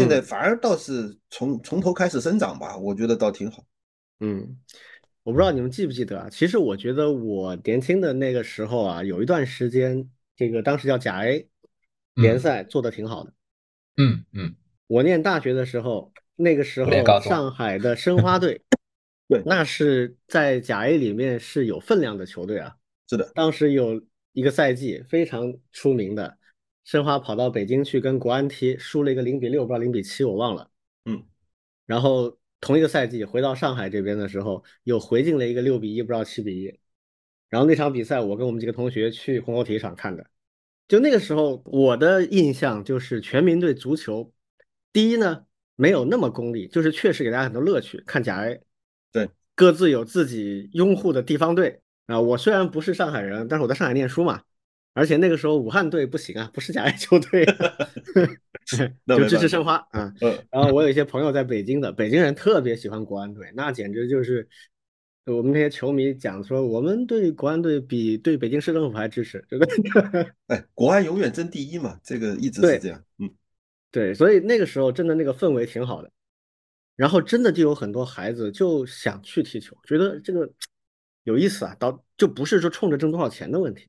现在反而倒是从从头开始生长吧，我觉得倒挺好。嗯，我不知道你们记不记得啊？其实我觉得我年轻的那个时候啊，有一段时间。这个当时叫甲 A 联赛做的挺好的，嗯嗯，我念大学的时候，那个时候上海的申花队，对那是在甲 A 里面是有分量的球队啊。是的，当时有一个赛季非常出名的，申花跑到北京去跟国安踢，输了一个零比六，不知道零比七，我忘了。嗯，然后同一个赛季回到上海这边的时候，又回进了一个六比一，不知道七比一。然后那场比赛，我跟我们几个同学去虹口体育场看的。就那个时候，我的印象就是全民对足球，第一呢没有那么功利，就是确实给大家很多乐趣。看甲 A，对，各自有自己拥护的地方队啊。我虽然不是上海人，但是我在上海念书嘛，而且那个时候武汉队不行啊，不是甲 A 球队，就支持申花啊。嗯，然后我有一些朋友在北京的，北京人特别喜欢国安队，那简直就是我们那些球迷讲说，我们对国安队比对北京市政府还支持，这个 哎，国安永远争第一嘛，这个一直是这样。嗯，对，所以那个时候真的那个氛围挺好的，然后真的就有很多孩子就想去踢球，觉得这个有意思啊，到就不是说冲着挣多少钱的问题。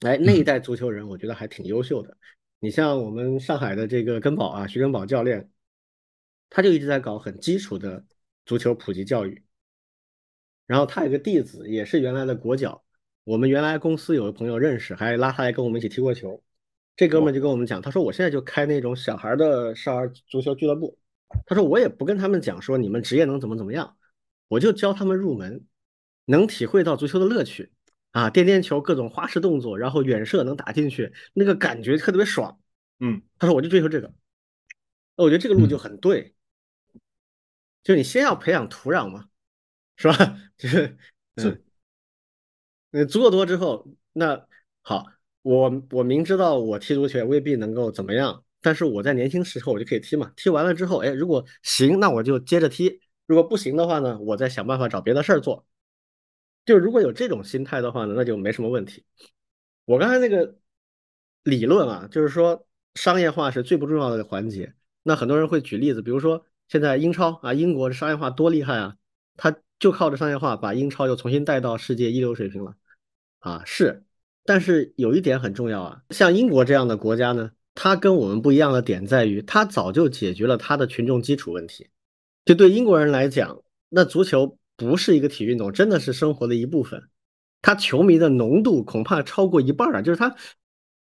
哎，那一代足球人我觉得还挺优秀的。你像我们上海的这个根宝啊，徐根宝教练，他就一直在搞很基础的足球普及教育。然后他有个弟子也是原来的国脚，我们原来公司有个朋友认识，还拉他来跟我们一起踢过球。这哥们就跟我们讲，他说我现在就开那种小孩的少儿足球俱乐部。他说我也不跟他们讲说你们职业能怎么怎么样，我就教他们入门，能体会到足球的乐趣啊，颠颠球各种花式动作，然后远射能打进去，那个感觉特别爽。嗯，他说我就追求这个，那我觉得这个路就很对，就你先要培养土壤嘛，是吧？就是足，嗯，足够多之后，那好，我我明知道我踢足球未必能够怎么样，但是我在年轻时候我就可以踢嘛，踢完了之后，哎，如果行，那我就接着踢；如果不行的话呢，我再想办法找别的事儿做。就如果有这种心态的话呢，那就没什么问题。我刚才那个理论啊，就是说商业化是最不重要的环节。那很多人会举例子，比如说现在英超啊，英国的商业化多厉害啊，他就靠着商业化把英超又重新带到世界一流水平了啊，是。但是有一点很重要啊，像英国这样的国家呢，它跟我们不一样的点在于，它早就解决了它的群众基础问题。就对英国人来讲，那足球不是一个体育运动，真的是生活的一部分。它球迷的浓度恐怕超过一半啊，就是它，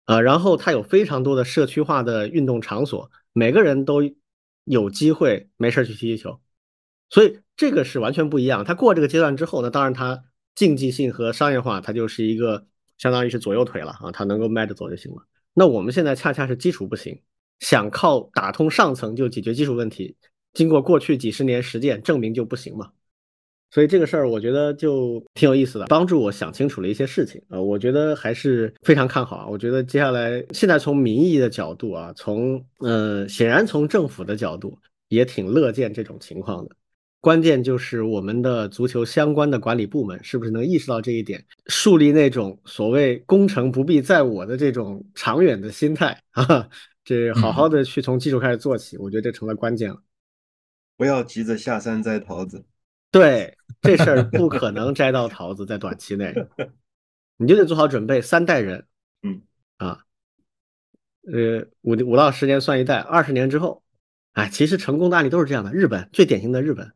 呃，然后它有非常多的社区化的运动场所，每个人都有机会没事去踢踢球，所以这个是完全不一样。它过这个阶段之后呢，当然它竞技性和商业化，它就是一个相当于是左右腿了啊，它能够迈着走就行了。那我们现在恰恰是基础不行，想靠打通上层就解决基础问题，经过过去几十年实践证明就不行嘛。所以这个事儿我觉得就挺有意思的，帮助我想清楚了一些事情。呃，我觉得还是非常看好啊。我觉得接下来现在从民意的角度啊，从呃显然从政府的角度也挺乐见这种情况的。关键就是我们的足球相关的管理部门是不是能意识到这一点，树立那种所谓功成不必在我的这种长远的心态啊，这好好的去从基础开始做起，我觉得这成了关键了。不要急着下山摘桃子。对，这事儿不可能摘到桃子，在短期内，你就得做好准备，三代人，嗯啊，呃，五五到十年算一代，二十年之后，哎，其实成功的案例都是这样的。日本最典型的日本，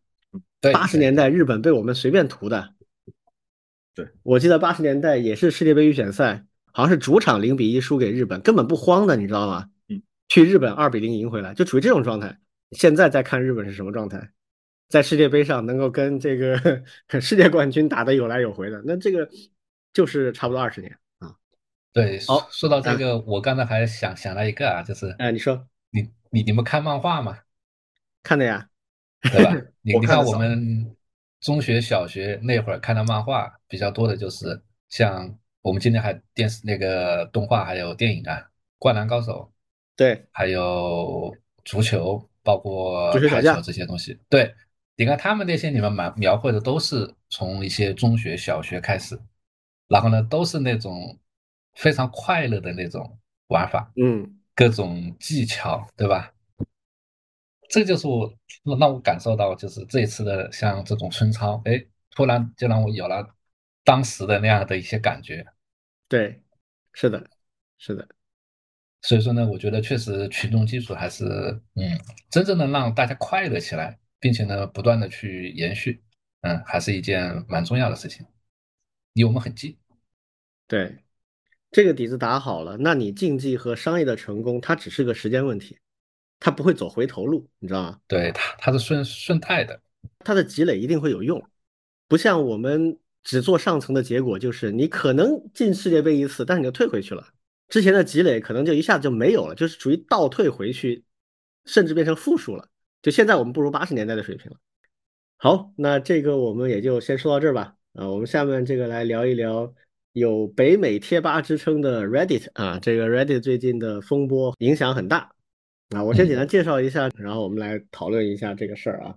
对，八十年代日本被我们随便屠的。对，我记得八十年代也是世界杯预选赛，好像是主场零比一输给日本，根本不慌的，你知道吗？嗯，去日本二比零赢回来，就处于这种状态。现在再看日本是什么状态？在世界杯上能够跟这个 世界冠军打得有来有回的，那这个就是差不多二十年啊。对，好说到这个，我刚才还想想了一个啊，就是，哎，你说你你你们看漫画吗？看的呀，对吧？你你看我们中学、小学那会儿看的漫画比较多的就是像我们今天还电视那个动画还有电影啊，《灌篮高手》，对，还有足球，包括排球这些东西。对，你看他们那些里面描描绘的都是从一些中学、小学开始，然后呢都是那种非常快乐的那种玩法，嗯，各种技巧，对吧？这就是我让我感受到，就是这一次的像这种春操，哎，突然就让我有了当时的那样的一些感觉。对，是的，是的，所以说呢，我觉得确实群众基础还是嗯，真正的让大家快乐起来，并且呢不断的去延续，嗯，还是一件蛮重要的事情，离我们很近。对，这个底子打好了，那你竞技和商业的成功，它只是个时间问题，它不会走回头路，你知道吗？对它，它是顺顺带的，它的积累一定会有用，不像我们只做上层的结果，就是你可能进世界杯一次，但是你就退回去了。之前的积累可能就一下子就没有了，就是属于倒退回去，甚至变成负数了。就现在我们不如八十年代的水平了。好，那这个我们也就先说到这儿吧。啊，我们下面这个来聊一聊有北美贴吧之称的 Reddit 啊，这个 Reddit 最近的风波影响很大啊。我先简单介绍一下，然后我们来讨论一下这个事儿啊。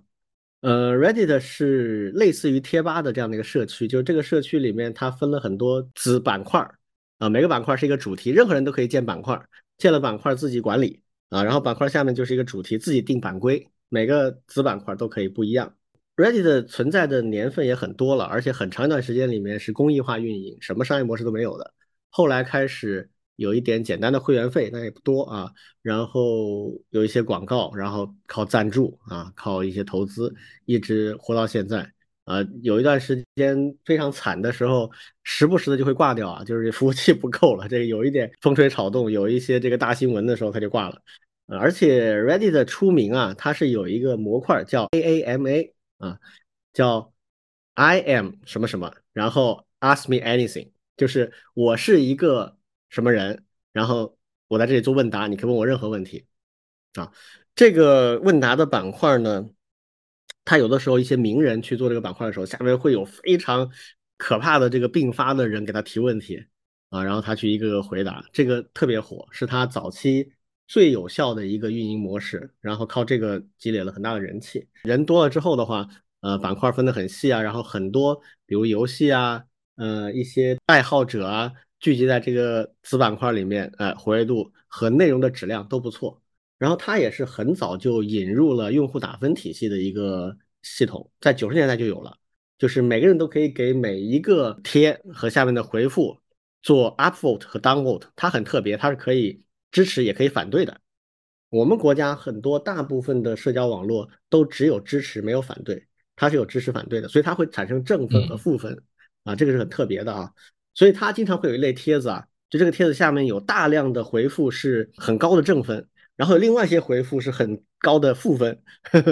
呃，Reddit 是类似于贴吧的这样的一个社区，就是这个社区里面它分了很多子板块儿。啊，每个板块是一个主题，任何人都可以建板块，建了板块自己管理啊，然后板块下面就是一个主题，自己定版规，每个子板块都可以不一样。Reddit 存在的年份也很多了，而且很长一段时间里面是公益化运营，什么商业模式都没有的。后来开始有一点简单的会员费，但也不多啊，然后有一些广告，然后靠赞助啊，靠一些投资，一直活到现在。呃，有一段时间非常惨的时候，时不时的就会挂掉啊，就是服务器不够了，这个有一点风吹草动，有一些这个大新闻的时候，它就挂了。而且 Reddit 出名啊，它是有一个模块叫 AAMA 啊，叫 I am 什么什么，然后 Ask me anything，就是我是一个什么人，然后我在这里做问答，你可以问我任何问题啊。这个问答的板块呢？他有的时候一些名人去做这个板块的时候，下面会有非常可怕的这个并发的人给他提问题啊，然后他去一个个回答，这个特别火，是他早期最有效的一个运营模式，然后靠这个积累了很大的人气。人多了之后的话，呃，板块分得很细啊，然后很多比如游戏啊，呃，一些爱好者啊，聚集在这个子板块里面，呃，活跃度和内容的质量都不错。然后它也是很早就引入了用户打分体系的一个系统，在九十年代就有了，就是每个人都可以给每一个贴和下面的回复做 upvote 和 downvote，它很特别，它是可以支持也可以反对的。我们国家很多大部分的社交网络都只有支持没有反对，它是有支持反对的，所以它会产生正分和负分啊，这个是很特别的啊。所以它经常会有一类帖子啊，就这个帖子下面有大量的回复是很高的正分。然后另外一些回复是很高的负分，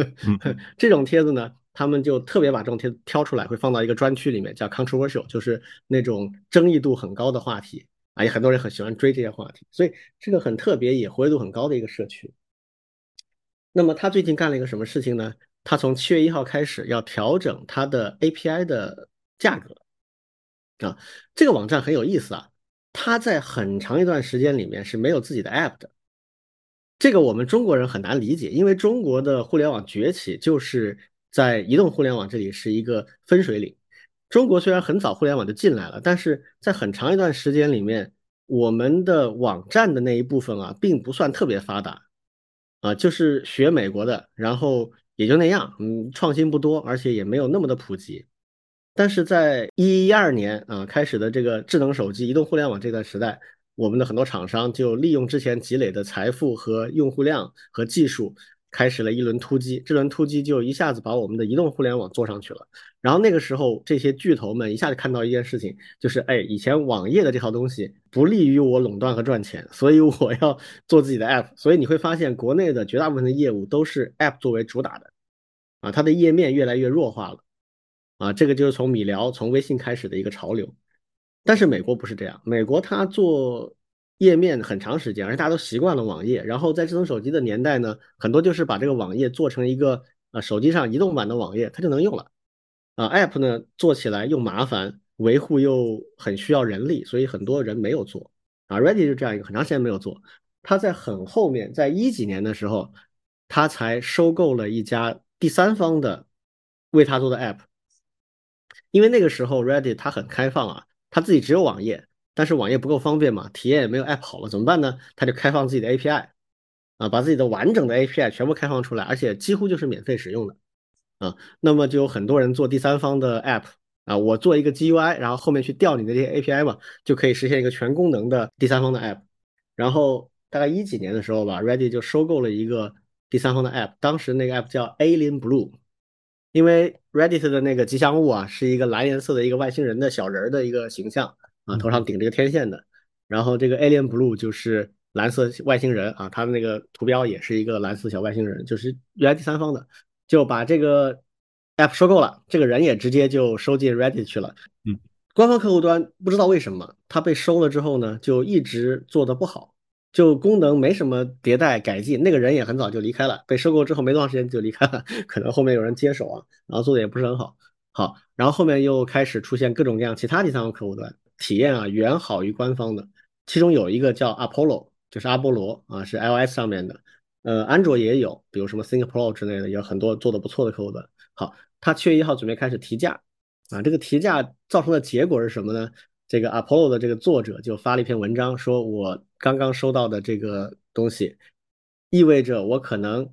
这种帖子呢，他们就特别把这种帖子挑出来，会放到一个专区里面，叫 controversial，就是那种争议度很高的话题啊，也很多人很喜欢追这些话题，所以这个很特别，也活跃度很高的一个社区。那么他最近干了一个什么事情呢？他从七月一号开始要调整他的 API 的价格啊，这个网站很有意思啊，他在很长一段时间里面是没有自己的 app 的。这个我们中国人很难理解，因为中国的互联网崛起就是在移动互联网这里是一个分水岭。中国虽然很早互联网就进来了，但是在很长一段时间里面，我们的网站的那一部分啊，并不算特别发达，啊，就是学美国的，然后也就那样，嗯，创新不多，而且也没有那么的普及。但是在一一二年啊开始的这个智能手机、移动互联网这段时代。我们的很多厂商就利用之前积累的财富和用户量和技术，开始了一轮突击。这轮突击就一下子把我们的移动互联网做上去了。然后那个时候，这些巨头们一下子看到一件事情，就是哎，以前网页的这套东西不利于我垄断和赚钱，所以我要做自己的 app。所以你会发现，国内的绝大部分的业务都是 app 作为主打的，啊，它的页面越来越弱化了，啊，这个就是从米聊、从微信开始的一个潮流。但是美国不是这样，美国它做页面很长时间，而且大家都习惯了网页。然后在智能手机的年代呢，很多就是把这个网页做成一个呃手机上移动版的网页，它就能用了。啊，App 呢做起来又麻烦，维护又很需要人力，所以很多人没有做。啊，Ready 就这样一个很长时间没有做。他在很后面，在一几年的时候，他才收购了一家第三方的为他做的 App，因为那个时候 Ready 它很开放啊。他自己只有网页，但是网页不够方便嘛，体验也没有 App 好了，怎么办呢？他就开放自己的 API，啊，把自己的完整的 API 全部开放出来，而且几乎就是免费使用的，啊，那么就有很多人做第三方的 App，啊，我做一个 GUI，然后后面去调你的这些 API 嘛，就可以实现一个全功能的第三方的 App。然后大概一几年的时候吧，Reddit 就收购了一个第三方的 App，当时那个 App 叫 Alien Blue，因为 Reddit 的那个吉祥物啊是一个蓝颜色的一个外星人的小人儿的一个形象啊，头上顶着个天线的，然后这个 Alien Blue 就是蓝色外星人啊，它的那个图标也是一个蓝色小外星人，就是原来第三方的，就把这个 App 收购了，这个人也直接就收进 Reddit 去了，嗯。官方客户端不知道为什么，它被收了之后呢，就一直做的不好，就功能没什么迭代改进。那个人也很早就离开了，被收购之后没多长时间就离开了，可能后面有人接手啊，然后做的也不是很好。好，然后后面又开始出现各种各样其他第三方客户端体验啊，远好于官方的。其中有一个叫 Apollo，就是阿波罗啊，是 iOS 上面的，呃，安卓也有，比如什么 Think Pro 之类的，有很多做的不错的客户端。好，他七月一号准备开始提价。啊，这个提价造成的结果是什么呢？这个 Apollo 的这个作者就发了一篇文章，说我刚刚收到的这个东西，意味着我可能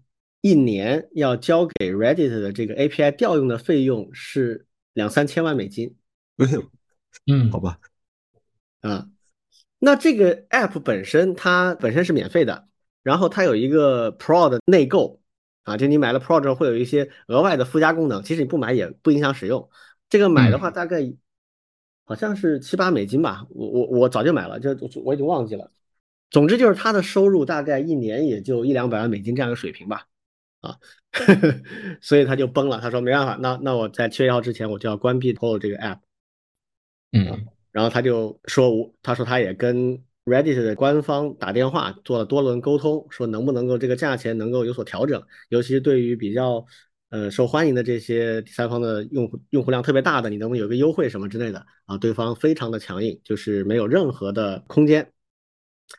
一年要交给 Reddit 的这个 API 调用的费用是两三千万美金。嗯，好吧。啊，那这个 App 本身它本身是免费的，然后它有一个 Pro 的内购啊，就你买了 Pro 之后会有一些额外的附加功能，其实你不买也不影响使用。这个买的话大概好像是七八美金吧，我我我早就买了，就我已经忘记了。总之就是它的收入大概一年也就一两百万美金这样一个水平吧，啊，所以他就崩了。他说没办法，那那我在七月一号之前我就要关闭 Polo 这个 app。嗯，然后他就说，他说他也跟 Reddit 的官方打电话做了多轮沟通，说能不能够这个价钱能够有所调整，尤其是对于比较。呃，受欢迎的这些第三方的用户用户量特别大的，你能不能有个优惠什么之类的啊？对方非常的强硬，就是没有任何的空间。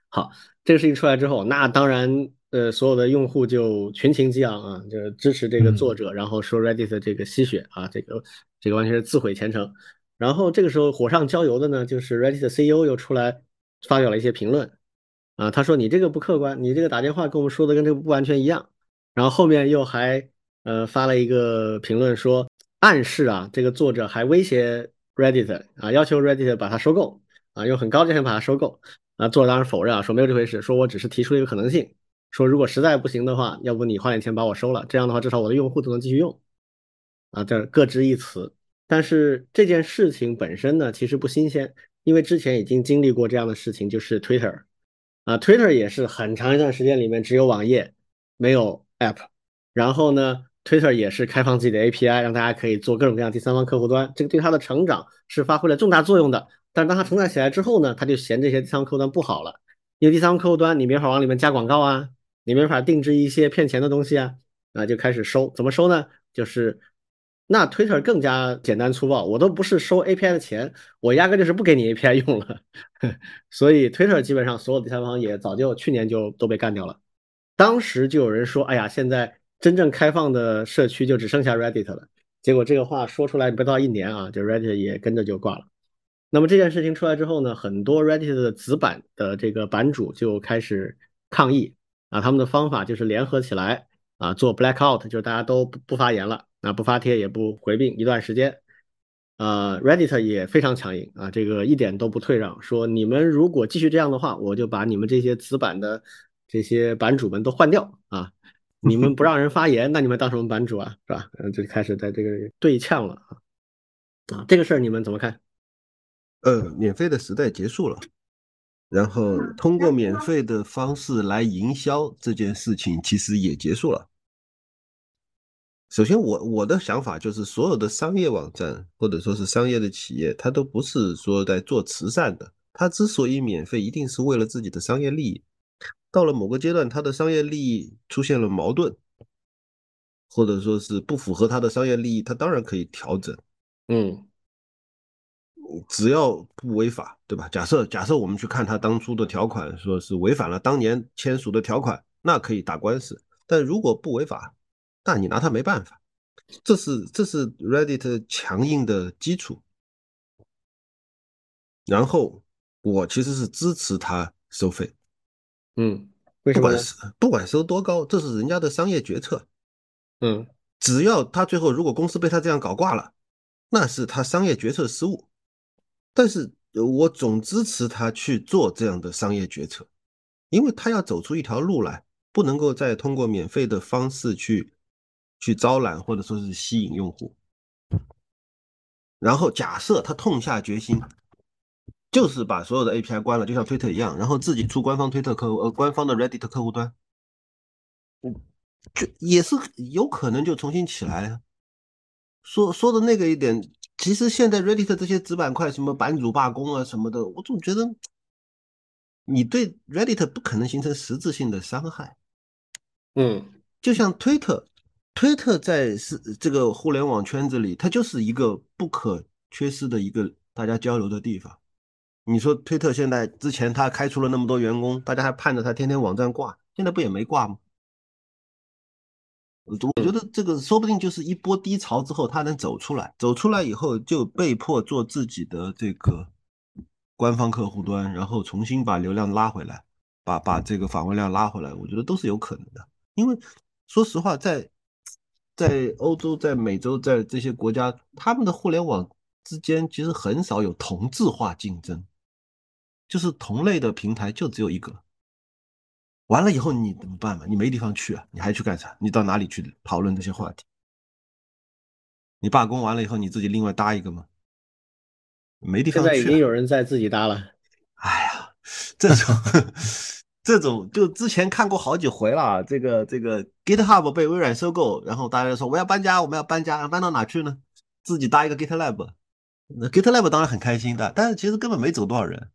好，这个事情出来之后，那当然，呃，所有的用户就群情激昂啊，就支持这个作者，然后说 Reddit 这个吸血啊，这个这个完全是自毁前程。然后这个时候火上浇油的呢，就是 Reddit 的 CEO 又出来发表了一些评论啊，他说你这个不客观，你这个打电话跟我们说的跟这个不完全一样。然后后面又还。呃，发了一个评论说，暗示啊，这个作者还威胁 Reddit 啊，要求 Reddit 把它收购啊，用很高价钱把它收购啊。作者当然否认啊，说没有这回事，说我只是提出了一个可能性，说如果实在不行的话，要不你花点钱把我收了，这样的话至少我的用户都能继续用啊。这各执一词，但是这件事情本身呢，其实不新鲜，因为之前已经经历过这样的事情，就是 Twitter 啊，Twitter 也是很长一段时间里面只有网页没有 App，然后呢。Twitter 也是开放自己的 API，让大家可以做各种各样第三方客户端，这个对它的成长是发挥了重大作用的。但是当它成长起来之后呢，他就嫌这些第三方客户端不好了，因为第三方客户端你没法往里面加广告啊，你没法定制一些骗钱的东西啊，啊就开始收，怎么收呢？就是那 Twitter 更加简单粗暴，我都不是收 API 的钱，我压根就是不给你 API 用了。所以 Twitter 基本上所有第三方也早就去年就都被干掉了。当时就有人说，哎呀，现在。真正开放的社区就只剩下 Reddit 了，结果这个话说出来不到一年啊，就 Reddit 也跟着就挂了。那么这件事情出来之后呢，很多 Reddit 的子版的这个版主就开始抗议啊，他们的方法就是联合起来啊，做 blackout，就是大家都不不发言了，啊，不发帖也不回并一段时间。呃，Reddit 也非常强硬啊，这个一点都不退让，说你们如果继续这样的话，我就把你们这些子版的这些版主们都换掉啊。你们不让人发言，那你们当什么版主啊？是吧？嗯，就开始在这个对呛了啊啊！这个事儿你们怎么看？呃，免费的时代结束了，然后通过免费的方式来营销这件事情其实也结束了。首先，我我的想法就是，所有的商业网站或者说是商业的企业，它都不是说在做慈善的，它之所以免费，一定是为了自己的商业利益。到了某个阶段，它的商业利益出现了矛盾，或者说是不符合它的商业利益，它当然可以调整。嗯，只要不违法，对吧？假设假设我们去看他当初的条款，说是违反了当年签署的条款，那可以打官司。但如果不违法，那你拿他没办法。这是这是 Reddit 强硬的基础。然后我其实是支持他收费。嗯，为什么？不管是不管收多高，这是人家的商业决策。嗯，只要他最后如果公司被他这样搞挂了，那是他商业决策失误。但是我总支持他去做这样的商业决策，因为他要走出一条路来，不能够再通过免费的方式去去招揽或者说是吸引用户。然后假设他痛下决心，就是把所有的 API 关了，就像推特一样，然后自己出官方推特客户呃官方的 Reddit 客户端，就也是有可能就重新起来了。说说的那个一点，其实现在 Reddit 这些子板块，什么版主罢工啊什么的，我总觉得你对 Reddit 不可能形成实质性的伤害。嗯，就像推特，推特在是这个互联网圈子里，它就是一个不可缺失的一个大家交流的地方。你说推特现在之前他开除了那么多员工，大家还盼着他天天网站挂，现在不也没挂吗？我觉得这个说不定就是一波低潮之后，他能走出来，走出来以后就被迫做自己的这个官方客户端，然后重新把流量拉回来，把把这个访问量拉回来，我觉得都是有可能的。因为说实话，在在欧洲、在美洲、在这些国家，他们的互联网之间其实很少有同质化竞争，就是同类的平台就只有一个。完了以后你怎么办嘛？你没地方去啊，你还去干啥？你到哪里去讨论这些话题？你罢工完了以后，你自己另外搭一个吗？没地方去。现在已经有人在自己搭了。哎呀，这种 这种就之前看过好几回了。这个这个 GitHub 被微软收购，然后大家说我要搬家，我们要搬家，搬到哪去呢？自己搭一个 GitLab。那 GitLab 当然很开心的，但是其实根本没走多少人。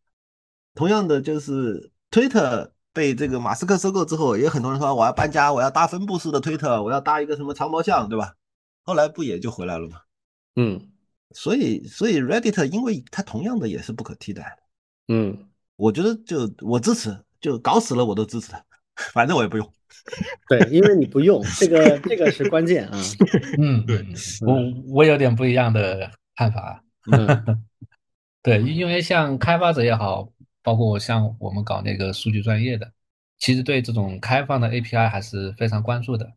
同样的就是 Twitter。被这个马斯克收购之后，也很多人说我要搬家，我要搭分布式的推特，我要搭一个什么长毛象，对吧？后来不也就回来了吗？嗯，所以所以 Reddit 因为它同样的也是不可替代的。嗯，我觉得就我支持，就搞死了我都支持他，反正我也不用。对，因为你不用这个，这个是关键啊。嗯，对我我有点不一样的看法。对，因为像开发者也好。包括像我们搞那个数据专业的，其实对这种开放的 API 还是非常关注的。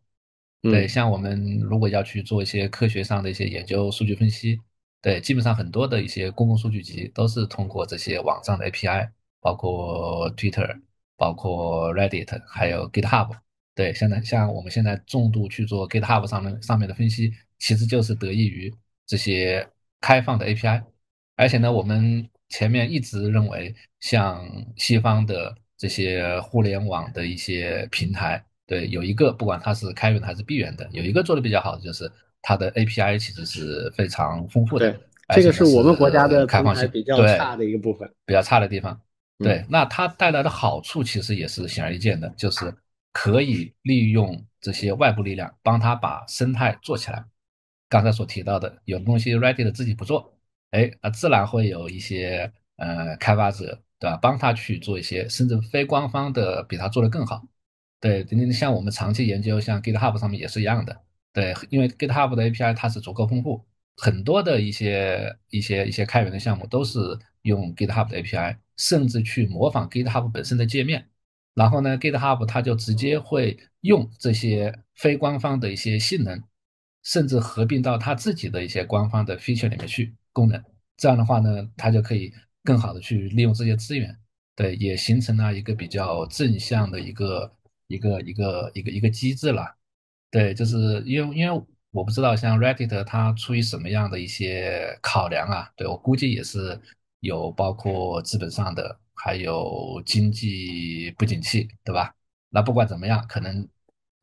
对，像我们如果要去做一些科学上的一些研究、数据分析，对，基本上很多的一些公共数据集都是通过这些网上的 API，包括 Twitter、包括 Reddit，还有 GitHub。对，现在像我们现在重度去做 GitHub 上面上面的分析，其实就是得益于这些开放的 API。而且呢，我们前面一直认为，像西方的这些互联网的一些平台，对，有一个不管它是开源的还是闭源的，有一个做的比较好的就是它的 API 其实是非常丰富的。对，这个是我们国家的开放性比较差的一个部分，比较差的地方。对，那它带来的好处其实也是显而易见的，就是可以利用这些外部力量帮他把生态做起来。刚才所提到的，有的东西 Reddit 自己不做。哎，那自然会有一些呃开发者，对吧？帮他去做一些甚至非官方的，比他做的更好。对，你像我们长期研究，像 GitHub 上面也是一样的。对，因为 GitHub 的 API 它是足够丰富，很多的一些一些一些开源的项目都是用 GitHub 的 API，甚至去模仿 GitHub 本身的界面。然后呢，GitHub 它就直接会用这些非官方的一些性能，甚至合并到它自己的一些官方的 feature 里面去。功能这样的话呢，它就可以更好的去利用这些资源，对，也形成了一个比较正向的一个一个一个一个一个机制了，对，就是因为因为我不知道像 Reddit 它出于什么样的一些考量啊，对我估计也是有包括资本上的，还有经济不景气，对吧？那不管怎么样，可能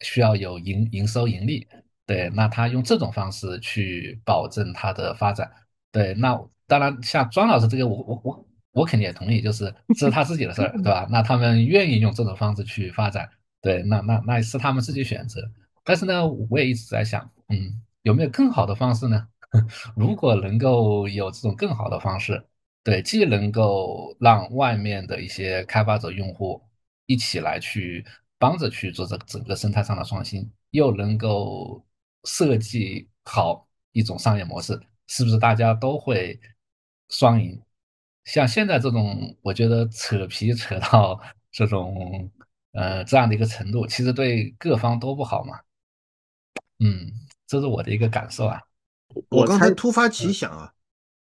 需要有营营收盈利，对，那他用这种方式去保证它的发展。对，那当然，像庄老师这个，我我我我肯定也同意，就是这 是他自己的事儿，对吧？那他们愿意用这种方式去发展，对，那那那是他们自己选择。但是呢，我也一直在想，嗯，有没有更好的方式呢？如果能够有这种更好的方式，对，既能够让外面的一些开发者用户一起来去帮着去做这整个生态上的创新，又能够设计好一种商业模式。是不是大家都会双赢？像现在这种，我觉得扯皮扯到这种呃这样的一个程度，其实对各方都不好嘛。嗯，这是我的一个感受啊。我刚才突发奇想啊，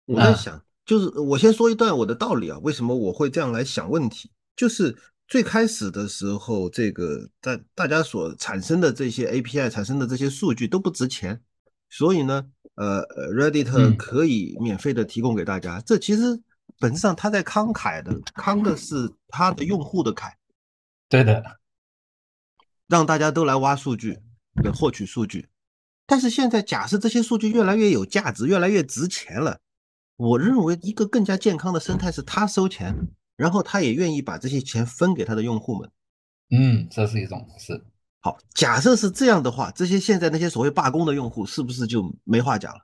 我在想，就是我先说一段我的道理啊，为什么我会这样来想问题？就是最开始的时候，这个在大家所产生的这些 API 产生的这些数据都不值钱，所以呢，呃呃，Reddit 嗯可以免费的提供给大家。这其实本质上他在慷慨的，慷的是他的用户的慨，对的，让大家都来挖数据，对，获取数据。但是现在假设这些数据越来越有价值，越来越值钱了，我认为一个更加健康的生态是他收钱，然后他也愿意把这些钱分给他的用户们。嗯，这是一种是，好，假设是这样的话，这些现在那些所谓罢工的用户是不是就没话讲了？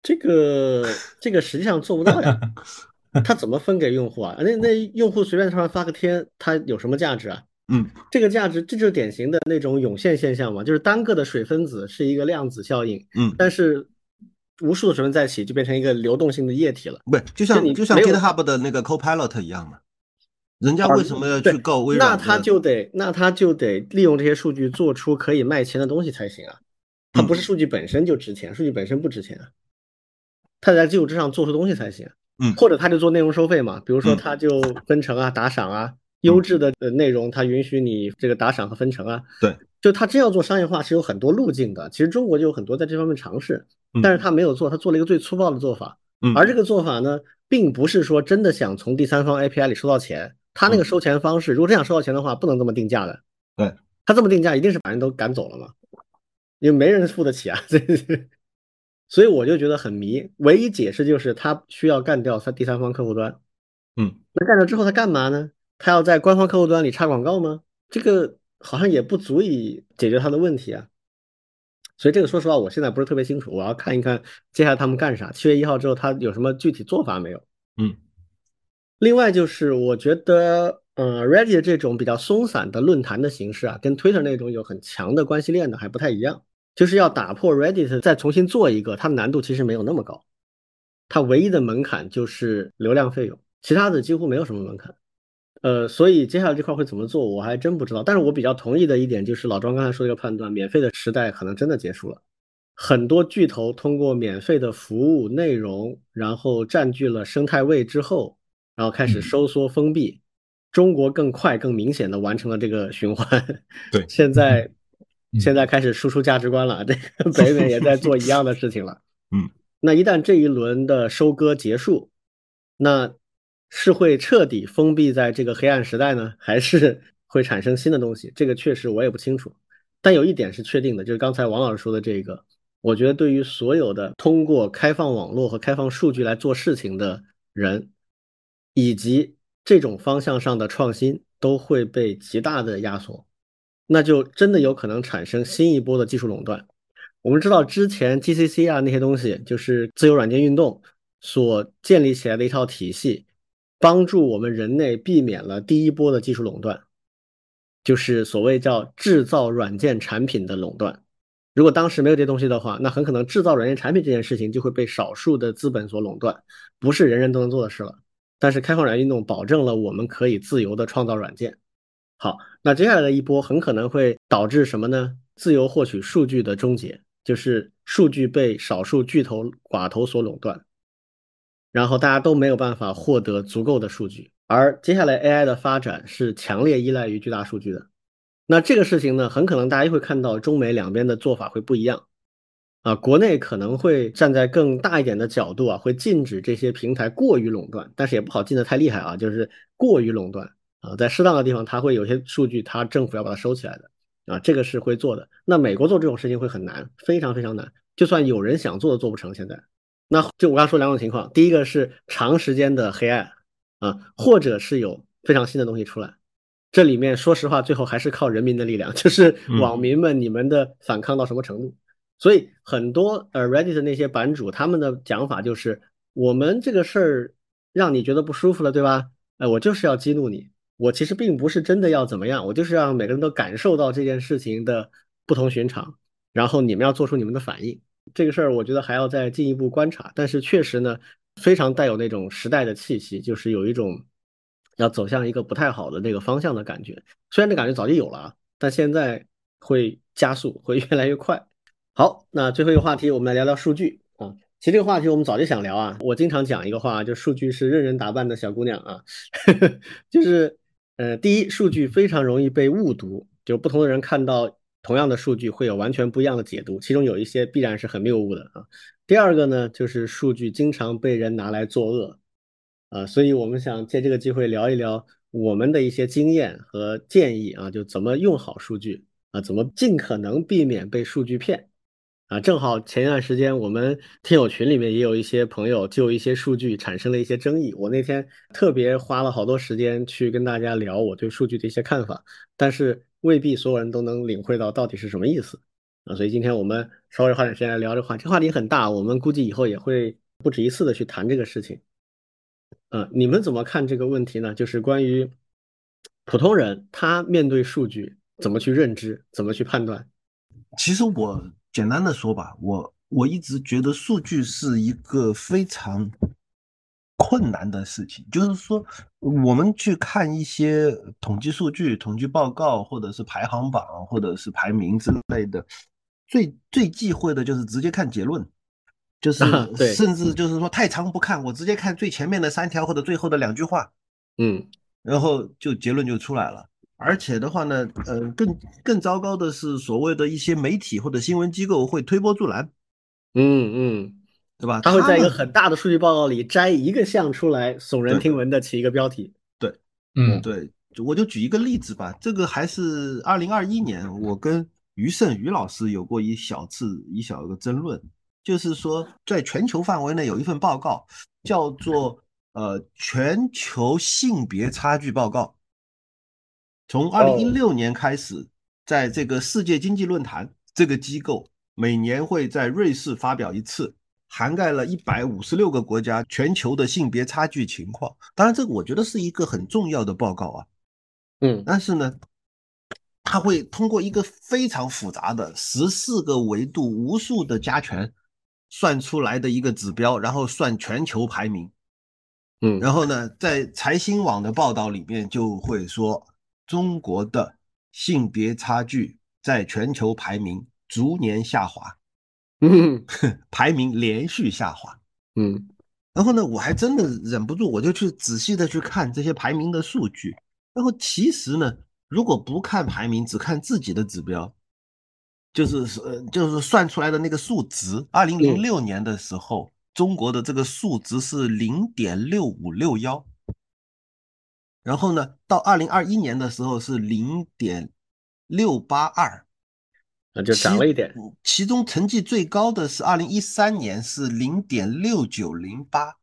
这个这个实际上做不到呀，他怎么分给用户啊？那那用户随便上面发个贴，他有什么价值啊？嗯这个价值，这就是典型的那种涌现现象嘛，就是单个的水分子是一个量子效应，嗯，但是无数的水分在一起就变成一个流动性的液体了。不，就像你就像 GitHub 的那个 Copilot 一样嘛，人家为什么要去告微那软那？他就得那他就得利用这些数据做出可以卖钱的东西才行啊。它不是数据本身就值钱，数据本身不值钱啊，他得在基础之上做出东西才行。嗯或者他就做内容收费嘛，比如说嗯他就分成啊、打赏啊，优质的呃内容他允许你这个打赏和分成啊。对，就他真要做商业化是有很多路径的，其实中国就有很多在这方面尝试，嗯但是他没有做，他做了一个最粗暴的做法。嗯而这个做法呢，并不是说真的想从第三方 API 里收到钱，他那个嗯收钱方式，如果真想收到钱的话，不能这么定价的。对，他这么定价一定是把人都赶走了嘛，因为没人付得起啊。所以我就觉得很迷，唯一解释就是他需要干掉他第三方客户端。嗯，那干掉之后他干嘛呢？他要在官方客户端里插广告吗？这个好像也不足以解决他的问题啊。所以这个说实话，我现在不是特别清楚，我要看一看接下来他们干啥。七月一号之后，他有什么具体做法没有？嗯另外就是我觉得，呃，Reddit 这种比较松散的论坛的形式啊，跟 Twitter 那种有很强的关系链的还不太一样。就是要打破 Reddit 再重新做一个，它的难度其实没有那么高，它唯一的门槛就是流量费用，其他的几乎没有什么门槛。呃，所以接下来这块会怎么做，我还真不知道。但是我比较同意的一点就是老庄刚才说的一个判断，免费的时代可能真的结束了。很多巨头通过免费的服务内容，然后占据了生态位之后，然后开始嗯收缩封闭。中国更快、更明显的完成了这个循环。对现在嗯现在开始输出价值观了，这个北美也在做一样的事情了。嗯，那一旦这一轮的收割结束，那是会彻底封闭在这个黑暗时代呢，还是会产生新的东西？这个确实我也不清楚。但有一点是确定的，就是刚才王老师说的这个，我觉得对于所有的通过开放网络和开放数据来做事情的人，以及这种方向上的创新，都会被极大的压缩，那就真的有可能产生新一波的技术垄断。我们知道之前 GCC 啊那些东西，就是自由软件运动所建立起来的一套体系，帮助我们人类避免了第一波的技术垄断，就是所谓叫制造软件产品的垄断。如果当时没有这东西的话，那很可能制造软件产品这件事情就会被少数的资本所垄断，不是人人都能做的事了。但是开放软件运动保证了我们可以自由的创造软件。好，那接下来的一波很可能会导致什么呢？自由获取数据的终结，就是数据被少数巨头寡头所垄断，然后大家都没有办法获得足够的数据。而接下来 AI 的发展是强烈依赖于巨大数据的。那这个事情呢，很可能大家会看到中美两边的做法会不一样。啊，国内可能会站在更大一点的角度啊，会禁止这些平台过于垄断，但是也不好禁得太厉害啊，就是过于垄断啊，在适当的地方，它会有些数据，它政府要把它收起来的啊，这个是会做的。那美国做这种事情会很难，非常非常难，就算有人想做都做不成。现在，那就我刚才说两种情况，第一个是长时间的黑暗啊，或者是有非常新的东西出来。这里面说实话，最后还是靠人民的力量，就是网民们你们的反抗到什么程度。所以很多呃 Reddit 的那些版主，他们的讲法就是，我们这个事儿让你觉得不舒服了，对吧？呃，我就是要激怒你，我其实并不是真的要怎么样，我就是让每个人都感受到这件事情的不同寻常，然后你们要做出你们的反应。这个事儿我觉得还要再进一步观察，但是确实呢，非常带有那种时代的气息，就是有一种要走向一个不太好的那个方向的感觉。虽然这感觉早就有了啊，但现在会加速，会 越来越快。好，那最后一个话题，我们来聊聊数据啊。其实这个话题我们早就想聊啊。我经常讲一个话，就数据是任人打扮的小姑娘啊，就是呃，第一，数据非常容易被误读，就不同的人看到同样的数据会有完全不一样的解读，其中有一些必然是很谬误的啊。第二个呢，就是数据经常被人拿来作恶，啊，所以我们想借这个机会聊一聊我们的一些经验和建议啊，就怎么用好数据啊，怎么尽可能避免被数据骗。啊，正好前一段时间我们听友群里面也有一些朋友就一些数据产生了一些争议，我那天特别花了好多时间去跟大家聊我对数据的一些看法，但是未必所有人都能领会到到底是什么意思啊，所以今天我们稍微花点时间来聊这话，这话题很大，我们估计以后也会不止一次的去谈这个事情。嗯，你们怎么看这个问题呢？就是关于普通人他面对数据怎么去认知，怎么去判断？其实我。简单的说吧，我我一直觉得数据是一个非常困难的事情。就是说，我们去看一些统计数据、统计报告，或者是排行榜，或者是排名之类的，最最忌讳的就是直接看结论，就是甚至就是说太长不看，我直接看最前面的三条或者最后的两句话，嗯，然后就结论就出来了。而且的话呢，呃，更更糟糕的是，所谓的一些媒体或者新闻机构会推波助澜，嗯嗯，对吧？他会在一个很大的数据报告里摘一个项出来，耸人听闻的起一个标题。对，嗯，对，我就举一个例子吧。这个还是二零二一年，我跟余胜余老师有过一小次一小个争论，就是说，在全球范围内有一份报告叫做呃全球性别差距报告。从二零一六年开始，在这个世界经济论坛这个机构每年会在瑞士发表一次，涵盖了一百五十六个国家全球的性别差距情况。当然，这个我觉得是一个很重要的报告啊。嗯，但是呢，它会通过一个非常复杂的十四个维度、无数的加权算出来的一个指标，然后算全球排名。嗯，然后呢，在财新网的报道里面就会说。中国的性别差距在全球排名逐年下滑，嗯，排名连续下滑，嗯，然后呢，我还真的忍不住，我就去仔细的去看这些排名的数据。然后其实呢，如果不看排名，只看自己的指标，就是呃，就是算出来的那个数值。二零零六年的时候，中国的这个数值是零点六五六幺。然后呢，到二零二一年的时候是零点六八二，那就涨了一点。其中成绩最高的是二零一三年是零点六九零八。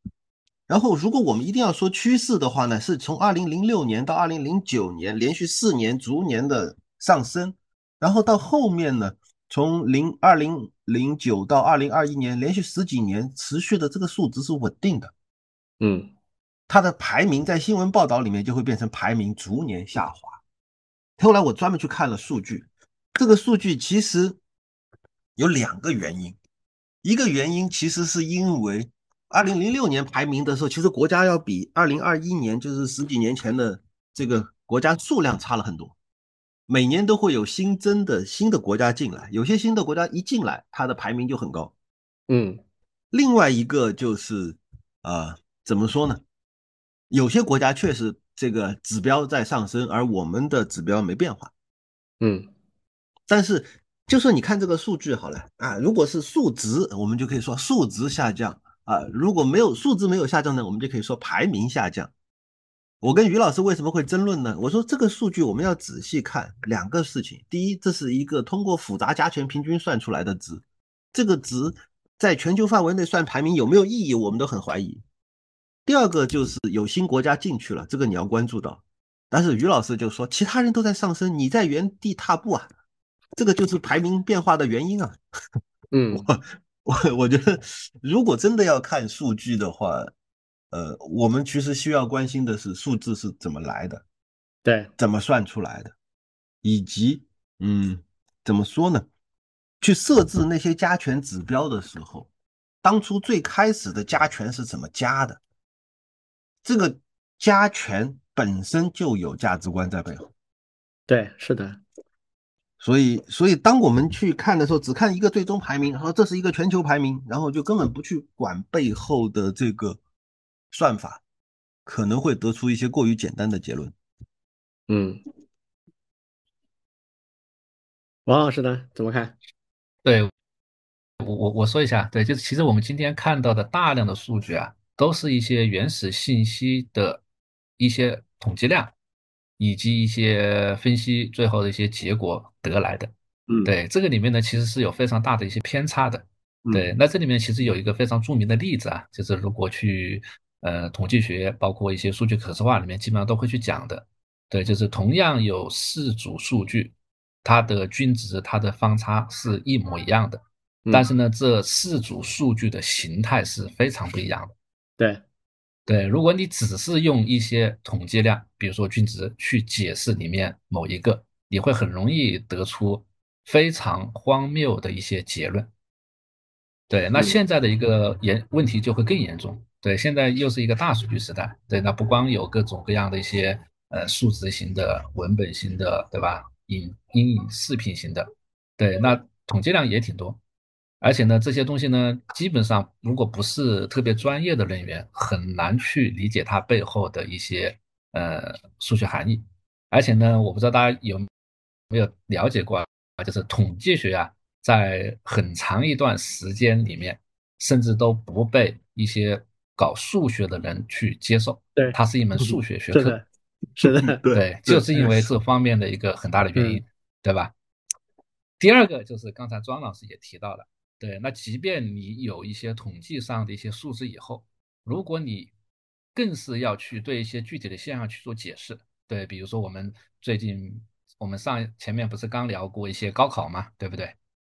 然后，如果我们一定要说趋势的话呢，是从二零零六年到二零零九年连续四年逐年的上升，然后到后面呢，从零二零零九到二零二一年连续十几年持续的这个数值是稳定的。嗯。它的排名在新闻报道里面就会变成排名逐年下滑。后来我专门去看了数据，这个数据其实有两个原因，一个原因其实是因为二零零六年排名的时候，其实国家要比二零二一年就是十几年前的这个国家数量差了很多，每年都会有新增的新的国家进来，有些新的国家一进来，它的排名就很高。嗯，另外一个就是啊，怎么说呢？有些国家确实这个指标在上升，而我们的指标没变化。嗯，但是就说你看这个数据好了啊，如果是数值，我们就可以说数值下降啊；如果没有数值没有下降呢，我们就可以说排名下降。我跟于老师为什么会争论呢？我说这个数据我们要仔细看两个事情：第一，这是一个通过复杂加权平均算出来的值，这个值在全球范围内算排名有没有意义，我们都很怀疑。第二个就是有新国家进去了，这个你要关注到。但是于老师就说，其他人都在上升，你在原地踏步啊，这个就是排名变化的原因啊。嗯，我我我觉得，如果真的要看数据的话，呃，我们其实需要关心的是数字是怎么来的，对，怎么算出来的，以及嗯，怎么说呢？去设置那些加权指标的时候，当初最开始的加权是怎么加的？这个加权本身就有价值观在背后，对，是的，所以，所以当我们去看的时候，只看一个最终排名，然后这是一个全球排名，然后就根本不去管背后的这个算法，可能会得出一些过于简单的结论。嗯，王老师呢？怎么看？对，我我我说一下，对，就是其实我们今天看到的大量的数据啊，都是一些原始信息的一些统计量，以及一些分析最后的一些结果得来的。嗯，对，这个里面呢，其实是有非常大的一些偏差的。对，那这里面其实有一个非常著名的例子啊，就是如果去呃统计学，包括一些数据可视化里面，基本上都会去讲的。对，就是同样有四组数据，它的均值、它的方差是一模一样的，但是呢，这四组数据的形态是非常不一样的。对，对，如果你只是用一些统计量，比如说均值去解释里面某一个，你会很容易得出非常荒谬的一些结论。对，那现在的一个严问题就会更严重。对，现在又是一个大数据时代。对，那不光有各种各样的一些呃数值型的、文本型的，对吧？影音影视频型的，对，那统计量也挺多。而且呢，这些东西呢，基本上如果不是特别专业的人员，很难去理解它背后的一些呃数学含义。而且呢，我不知道大家有没有了解过啊，就是统计学啊。在很长一段时间里面，甚至都不被一些搞数学的人去接受。对，它是一门数学学科。是的，对，就是因为这方面的一个很大的原因，对吧？第二个就是刚才庄老师也提到了，对，那即便你有一些统计上的一些数字以后，如果你更是要去对一些具体的现象去做解释，对，比如说我们最近我们上前面不是刚聊过一些高考嘛，对不对？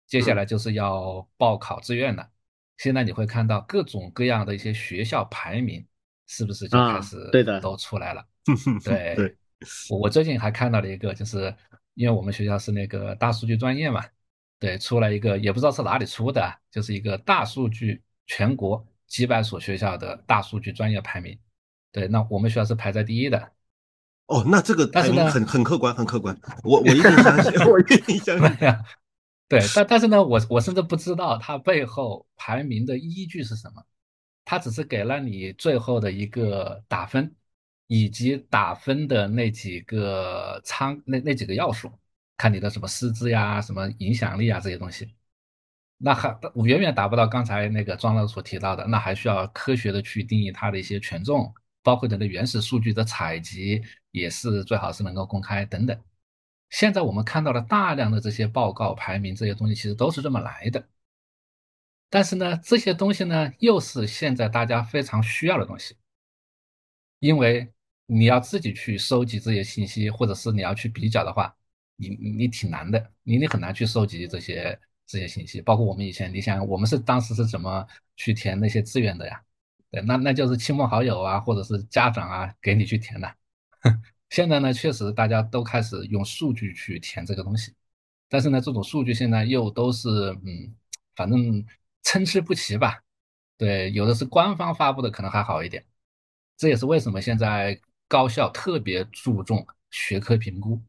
接下来就是要报考志愿了，现在你会看到各种各样的一些学校排名，是不是就开始对的都出来了？对对，我我最近还看到了一个，就是因为我们学校是那个大数据专业嘛，对，出来一个也不知道是哪里出的，就是一个大数据全国几百所学校的大数据专业排名，对，那我们学校是排在第一的。哦，那这个排名很很客观，很客观，我我一定相信，我一定相信。对，但但是呢，我我甚至不知道它背后排名的依据是什么，它只是给了你最后的一个打分，以及打分的那几个仓那那几个要素，看你的什么师资呀、什么影响力啊这些东西，那还远远达不到刚才那个庄老师所提到的，那还需要科学的去定义它的一些权重，包括你的原始数据的采集也是最好是能够公开等等。现在我们看到了大量的这些报告排名这些东西，其实都是这么来的。但是呢，这些东西呢，又是现在大家非常需要的东西，因为你要自己去收集这些信息，或者是你要去比较的话，你你挺难的，你你很难去收集这些这些信息。包括我们以前，你想我们是当时是怎么去填那些志愿的呀？对，那那就是亲朋好友啊，或者是家长啊，给你去填的。现在呢，确实大家都开始用数据去填这个东西，但是呢，这种数据现在又都是嗯，反正参差不齐吧。对，有的是官方发布的，可能还好一点。这也是为什么现在高校特别注重学科评估。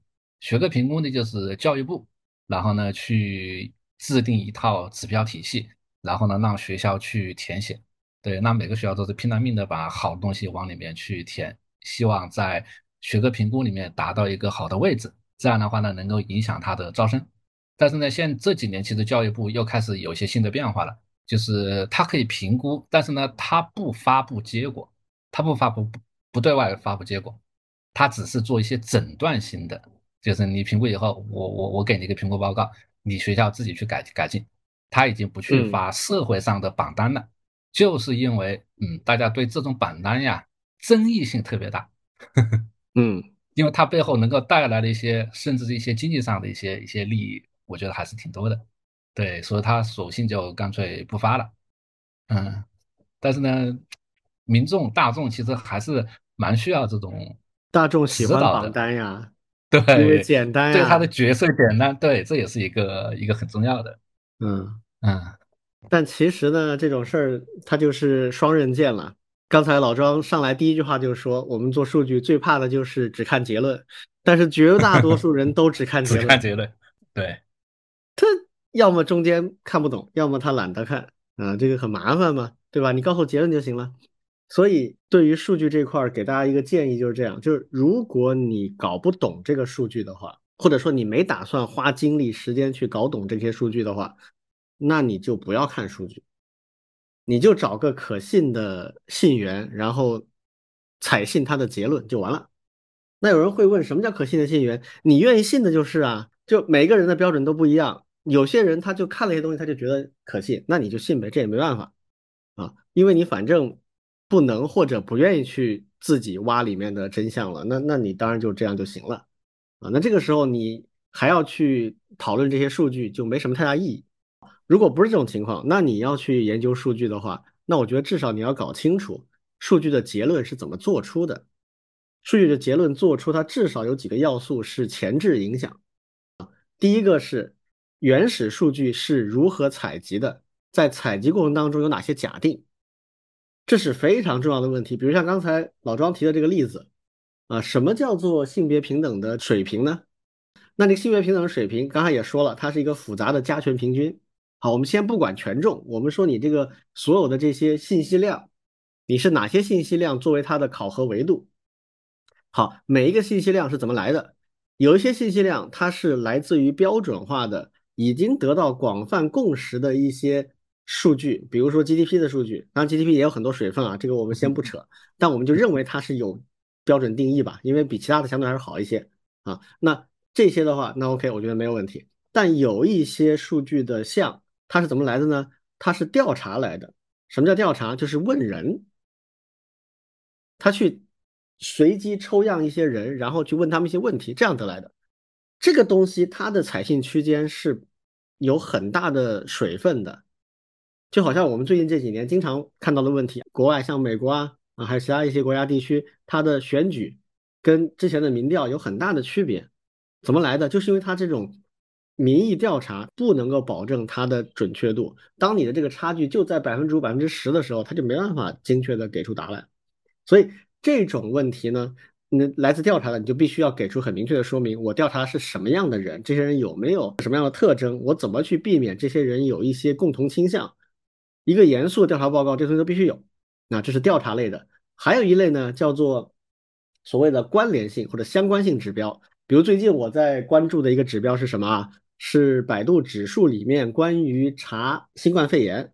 学科评估呢，就是教育部，然后呢去制定一套指标体系，然后呢让学校去填写。对，那每个学校都是拼了命的把好东西往里面去填，希望在。学科评估里面达到一个好的位置，这样的话呢，能够影响他的招生。但是呢，现这几年其实教育部又开始有一些新的变化了，就是它可以评估，但是呢，它不发布结果，它不发布不对外发布结果，它只是做一些诊断性的，就是你评估以后，我我我给你一个评估报告，你学校自己去改改进。他已经不去发社会上的榜单了，就是因为嗯，大家对这种榜单呀争议性特别大。嗯，因为它背后能够带来的一些，甚至是一些经济上的一些一些利益，我觉得还是挺多的。对，所以他索性就干脆不发了。嗯，但是呢，民众大众其实还是蛮需要这种大众喜欢榜单呀，对，因为简单，对他的角色简单，对，这也是一个一个很重要的。嗯嗯，但其实呢，这种事儿它就是双刃剑了。刚才老庄上来第一句话就是说，我们做数据最怕的就是只看结论，但是绝大多数人都只看结 论。只看结论，对，他要么中间看不懂，要么他懒得看，啊，这个很麻烦嘛，对吧？你告诉结论就行了。所以对于数据这块儿，给大家一个建议就是这样：就是如果你搞不懂这个数据的话，或者说你没打算花精力时间去搞懂这些数据的话，那你就不要看数据，你就找个可信的信源，然后采信他的结论就完了。那有人会问，什么叫可信的信源？你愿意信的就是啊，就每个人的标准都不一样，有些人他就看了一些东西，他就觉得可信，那你就信呗，这也没办法啊，因为你反正。不能或者不愿意去自己挖里面的真相了，那那你当然就这样就行了啊。那这个时候你还要去讨论这些数据，就没什么太大意义。如果不是这种情况，那你要去研究数据的话，那我觉得至少你要搞清楚数据的结论是怎么做出的。数据的结论做出，它至少有几个要素是前置影响啊。第一个是原始数据是如何采集的，在采集过程当中有哪些假定。这是非常重要的问题，比如像刚才老庄提的这个例子，啊，什么叫做性别平等的水平呢？那这个性别平等的水平，刚才也说了，它是一个复杂的加权平均。好，我们先不管权重，我们说你这个所有的这些信息量，你是哪些信息量作为它的考核维度？好，每一个信息量是怎么来的？有一些信息量它是来自于标准化的，已经得到广泛共识的一些。数据，比如说 GDP 的数据，当然 GDP 也有很多水分啊，这个我们先不扯，但我们就认为它是有标准定义吧，因为比其他的相对还是好一些啊。那这些的话，那 OK，我觉得没有问题。但有一些数据的项，它是怎么来的呢？它是调查来的。什么叫调查？就是问人，他去随机抽样一些人，然后去问他们一些问题，这样得来的。这个东西它的采信区间是有很大的水分的。就好像我们最近这几年经常看到的问题，国外像美国啊啊，还有其他一些国家地区，它的选举跟之前的民调有很大的区别，怎么来的？就是因为它这种民意调查不能够保证它的准确度。当你的这个差距就在百分之五、百分之十的时候，它就没办法精确的给出答案。所以这种问题呢，那来自调查的，你就必须要给出很明确的说明，我调查是什么样的人，这些人有没有什么样的特征，我怎么去避免这些人有一些共同倾向。一个严肃的调查报告，这东西都必须有。那这是调查类的，还有一类呢，叫做所谓的关联性或者相关性指标。比如最近我在关注的一个指标是什么啊？是百度指数里面关于查新冠肺炎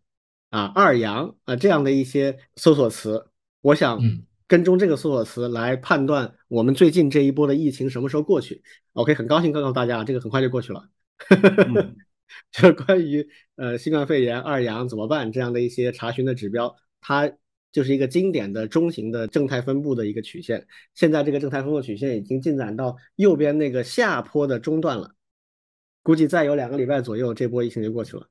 啊二阳啊这样的一些搜索词。我想跟踪这个搜索词来判断我们最近这一波的疫情什么时候过去。OK，很高兴告诉大家，这个很快就过去了。就是关于呃新冠肺炎二阳怎么办这样的一些查询的指标，它就是一个经典的中型的正态分布的一个曲线。现在这个正态分布曲线已经进展到右边那个下坡的中段了，估计再有两个礼拜左右，这波疫情就过去了。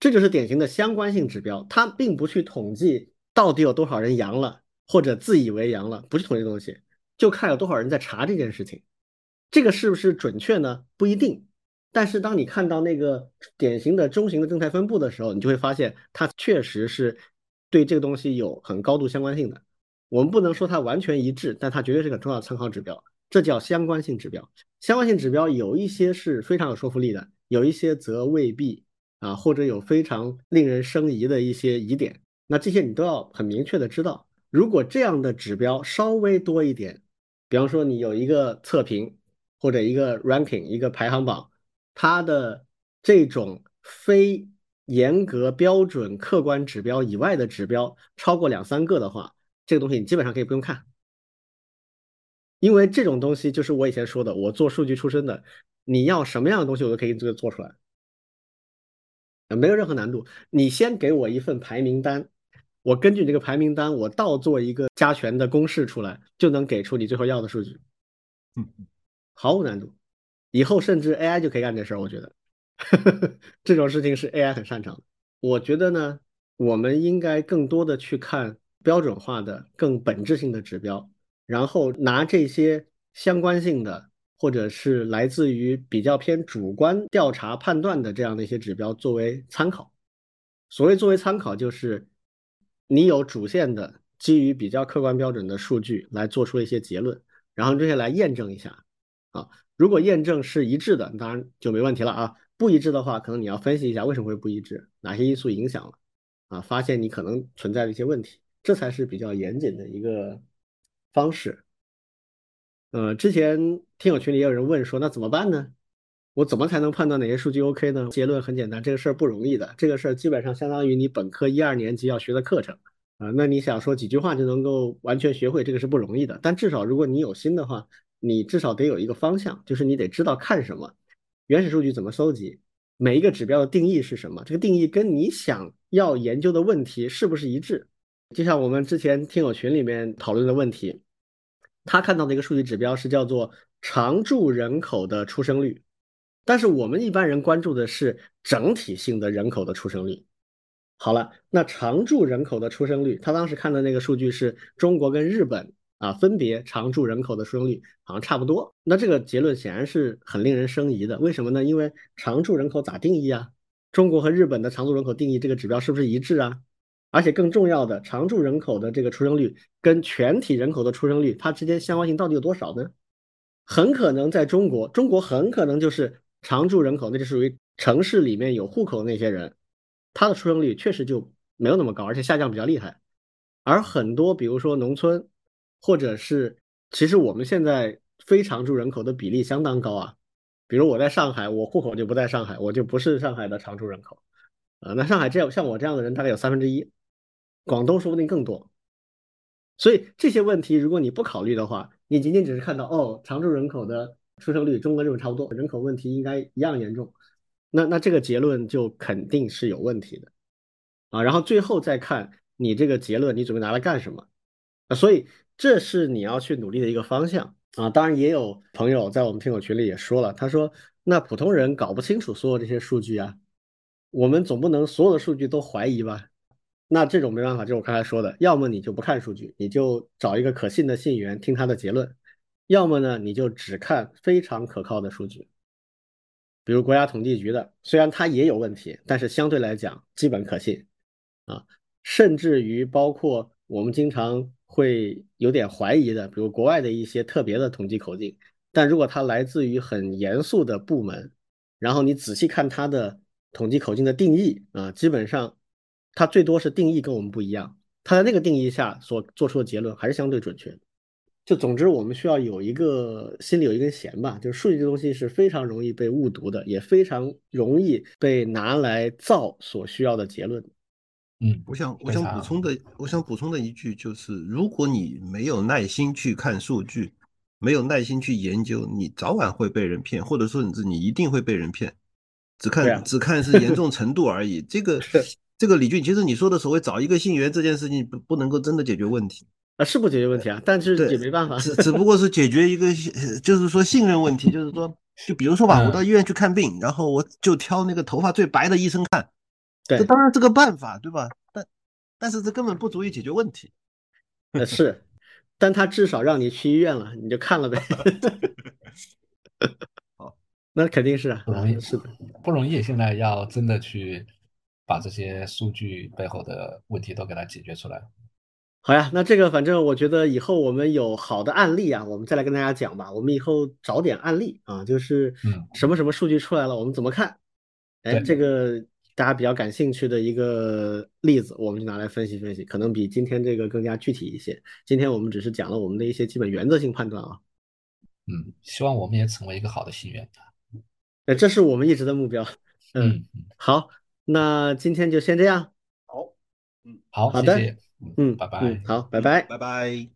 这就是典型的相关性指标，它并不去统计到底有多少人阳了或者自以为阳了，不是统计东西，就看有多少人在查这件事情。这个是不是准确呢？不一定。但是当你看到那个典型的中型的正态分布的时候，你就会发现它确实是对这个东西有很高度相关性的。我们不能说它完全一致，但它绝对是个重要的参考指标。这叫相关性指标。相关性指标有一些是非常有说服力的，有一些则未必啊，或者有非常令人生疑的一些疑点。那这些你都要很明确的知道。如果这样的指标稍微多一点，比方说你有一个测评或者一个 ranking 一个排行榜。它的这种非严格标准、客观指标以外的指标超过两三个的话，这个东西你基本上可以不用看，因为这种东西就是我以前说的，我做数据出身的，你要什么样的东西我都可以这个做出来，没有任何难度。你先给我一份排名单，我根据这个排名单，我倒做一个加权的公式出来，就能给出你最后要的数据，嗯，毫无难度。以后甚至 AI 就可以干这事儿，我觉得 这种事情是 AI 很擅长的。我觉得呢，我们应该更多的去看标准化的、更本质性的指标，然后拿这些相关性的或者是来自于比较偏主观调查判断的这样的一些指标作为参考。所谓作为参考，就是你有主线的基于比较客观标准的数据来做出一些结论，然后这些来验证一下啊。如果验证是一致的，当然就没问题了啊。不一致的话，可能你要分析一下为什么会不一致，哪些因素影响了啊？发现你可能存在的一些问题。这才是比较严谨的一个方式。呃，之前听友群里也有人问说，那怎么办呢？我怎么才能判断哪些数据 OK 呢？结论很简单，这个事儿不容易的。这个事儿基本上相当于你本科一二年级要学的课程啊。那你想说几句话就能够完全学会，这个是不容易的。但至少如果你有心的话，你至少得有一个方向，就是你得知道看什么，原始数据怎么搜集，每一个指标的定义是什么，这个定义跟你想要研究的问题是不是一致？就像我们之前听友群里面讨论的问题，他看到的一个数据指标是叫做常住人口的出生率。但是我们一般人关注的是整体性的人口的出生率。好了，那常住人口的出生率，他当时看的那个数据是中国跟日本啊，分别常住人口的出生率好像差不多。那这个结论显然是很令人生疑的。为什么呢？因为常住人口咋定义啊？中国和日本的常住人口定义这个指标是不是一致啊？而且更重要的，常住人口的这个出生率跟全体人口的出生率，它之间相关性到底有多少呢？很可能在中国，中国很可能就是。常住人口，那就属于城市里面有户口的那些人，他的出生率确实就没有那么高，而且下降比较厉害。而很多，比如说农村，或者是其实我们现在非常住人口的比例相当高啊。比如我在上海，我户口就不在上海，我就不是上海的常住人口。呃，那上海这样像我这样的人大概有三分之一，广东说不定更多。所以这些问题，如果你不考虑的话，你仅仅只是看到哦，常住人口的。出生率中国这种差不多，人口问题应该一样严重，那那这个结论就肯定是有问题的啊。然后最后再看你这个结论，你准备拿来干什么啊？所以这是你要去努力的一个方向啊。当然也有朋友在我们听友群里也说了，他说那普通人搞不清楚所有这些数据啊，我们总不能所有的数据都怀疑吧？那这种没办法，就是我刚才说的，要么你就不看数据，你就找一个可信的信源听他的结论。要么呢，你就只看非常可靠的数据，比如国家统计局的，虽然它也有问题，但是相对来讲基本可信啊。甚至于包括我们经常会有点怀疑的，比如国外的一些特别的统计口径，但如果它来自于很严肃的部门，然后你仔细看它的统计口径的定义啊，基本上它最多是定义跟我们不一样，它在那个定义下所做出的结论还是相对准确的。就总之，我们需要有一个心里有一根弦吧。就是数据这东西是非常容易被误读的，也非常容易被拿来造所需要的结论。嗯，我想我想补充的，我想补充的一句就是，如果你没有耐心去看数据，没有耐心去研究，你早晚会被人骗，或者说你你一定会被人骗。只看只看是严重 程度而已。这个这个李俊，其实你说的所谓找一个信源这件事情，不不能够真的解决问题。啊，是不解决问题啊，但是也没办法，只只不过是解决一个，就是说信任问题，就是说，就比如说吧，我到医院去看病，然后我就挑那个头发最白的医生看，对，这当然是个办法，对吧？但但是这根本不足以解决问题。呃，是，但他至少让你去医院了，你就看了呗。好，那肯定是啊，不容易，是的，不容易。现在要真的去把这些数据背后的问题都给它解决出来。好呀，那这个反正我觉得以后我们有好的案例啊，我们再来跟大家讲吧。我们以后找点案例啊，就是什么什么数据出来了，我们怎么看？哎，这个大家比较感兴趣的一个例子，我们就拿来分析分析，可能比今天这个更加具体一些。今天我们只是讲了我们的一些基本原则性判断啊。嗯，希望我们也成为一个好的心愿。哎，这是我们一直的目标。嗯，好，那今天就先这样。好，嗯，好，好的。嗯，拜拜。好，拜拜，拜拜。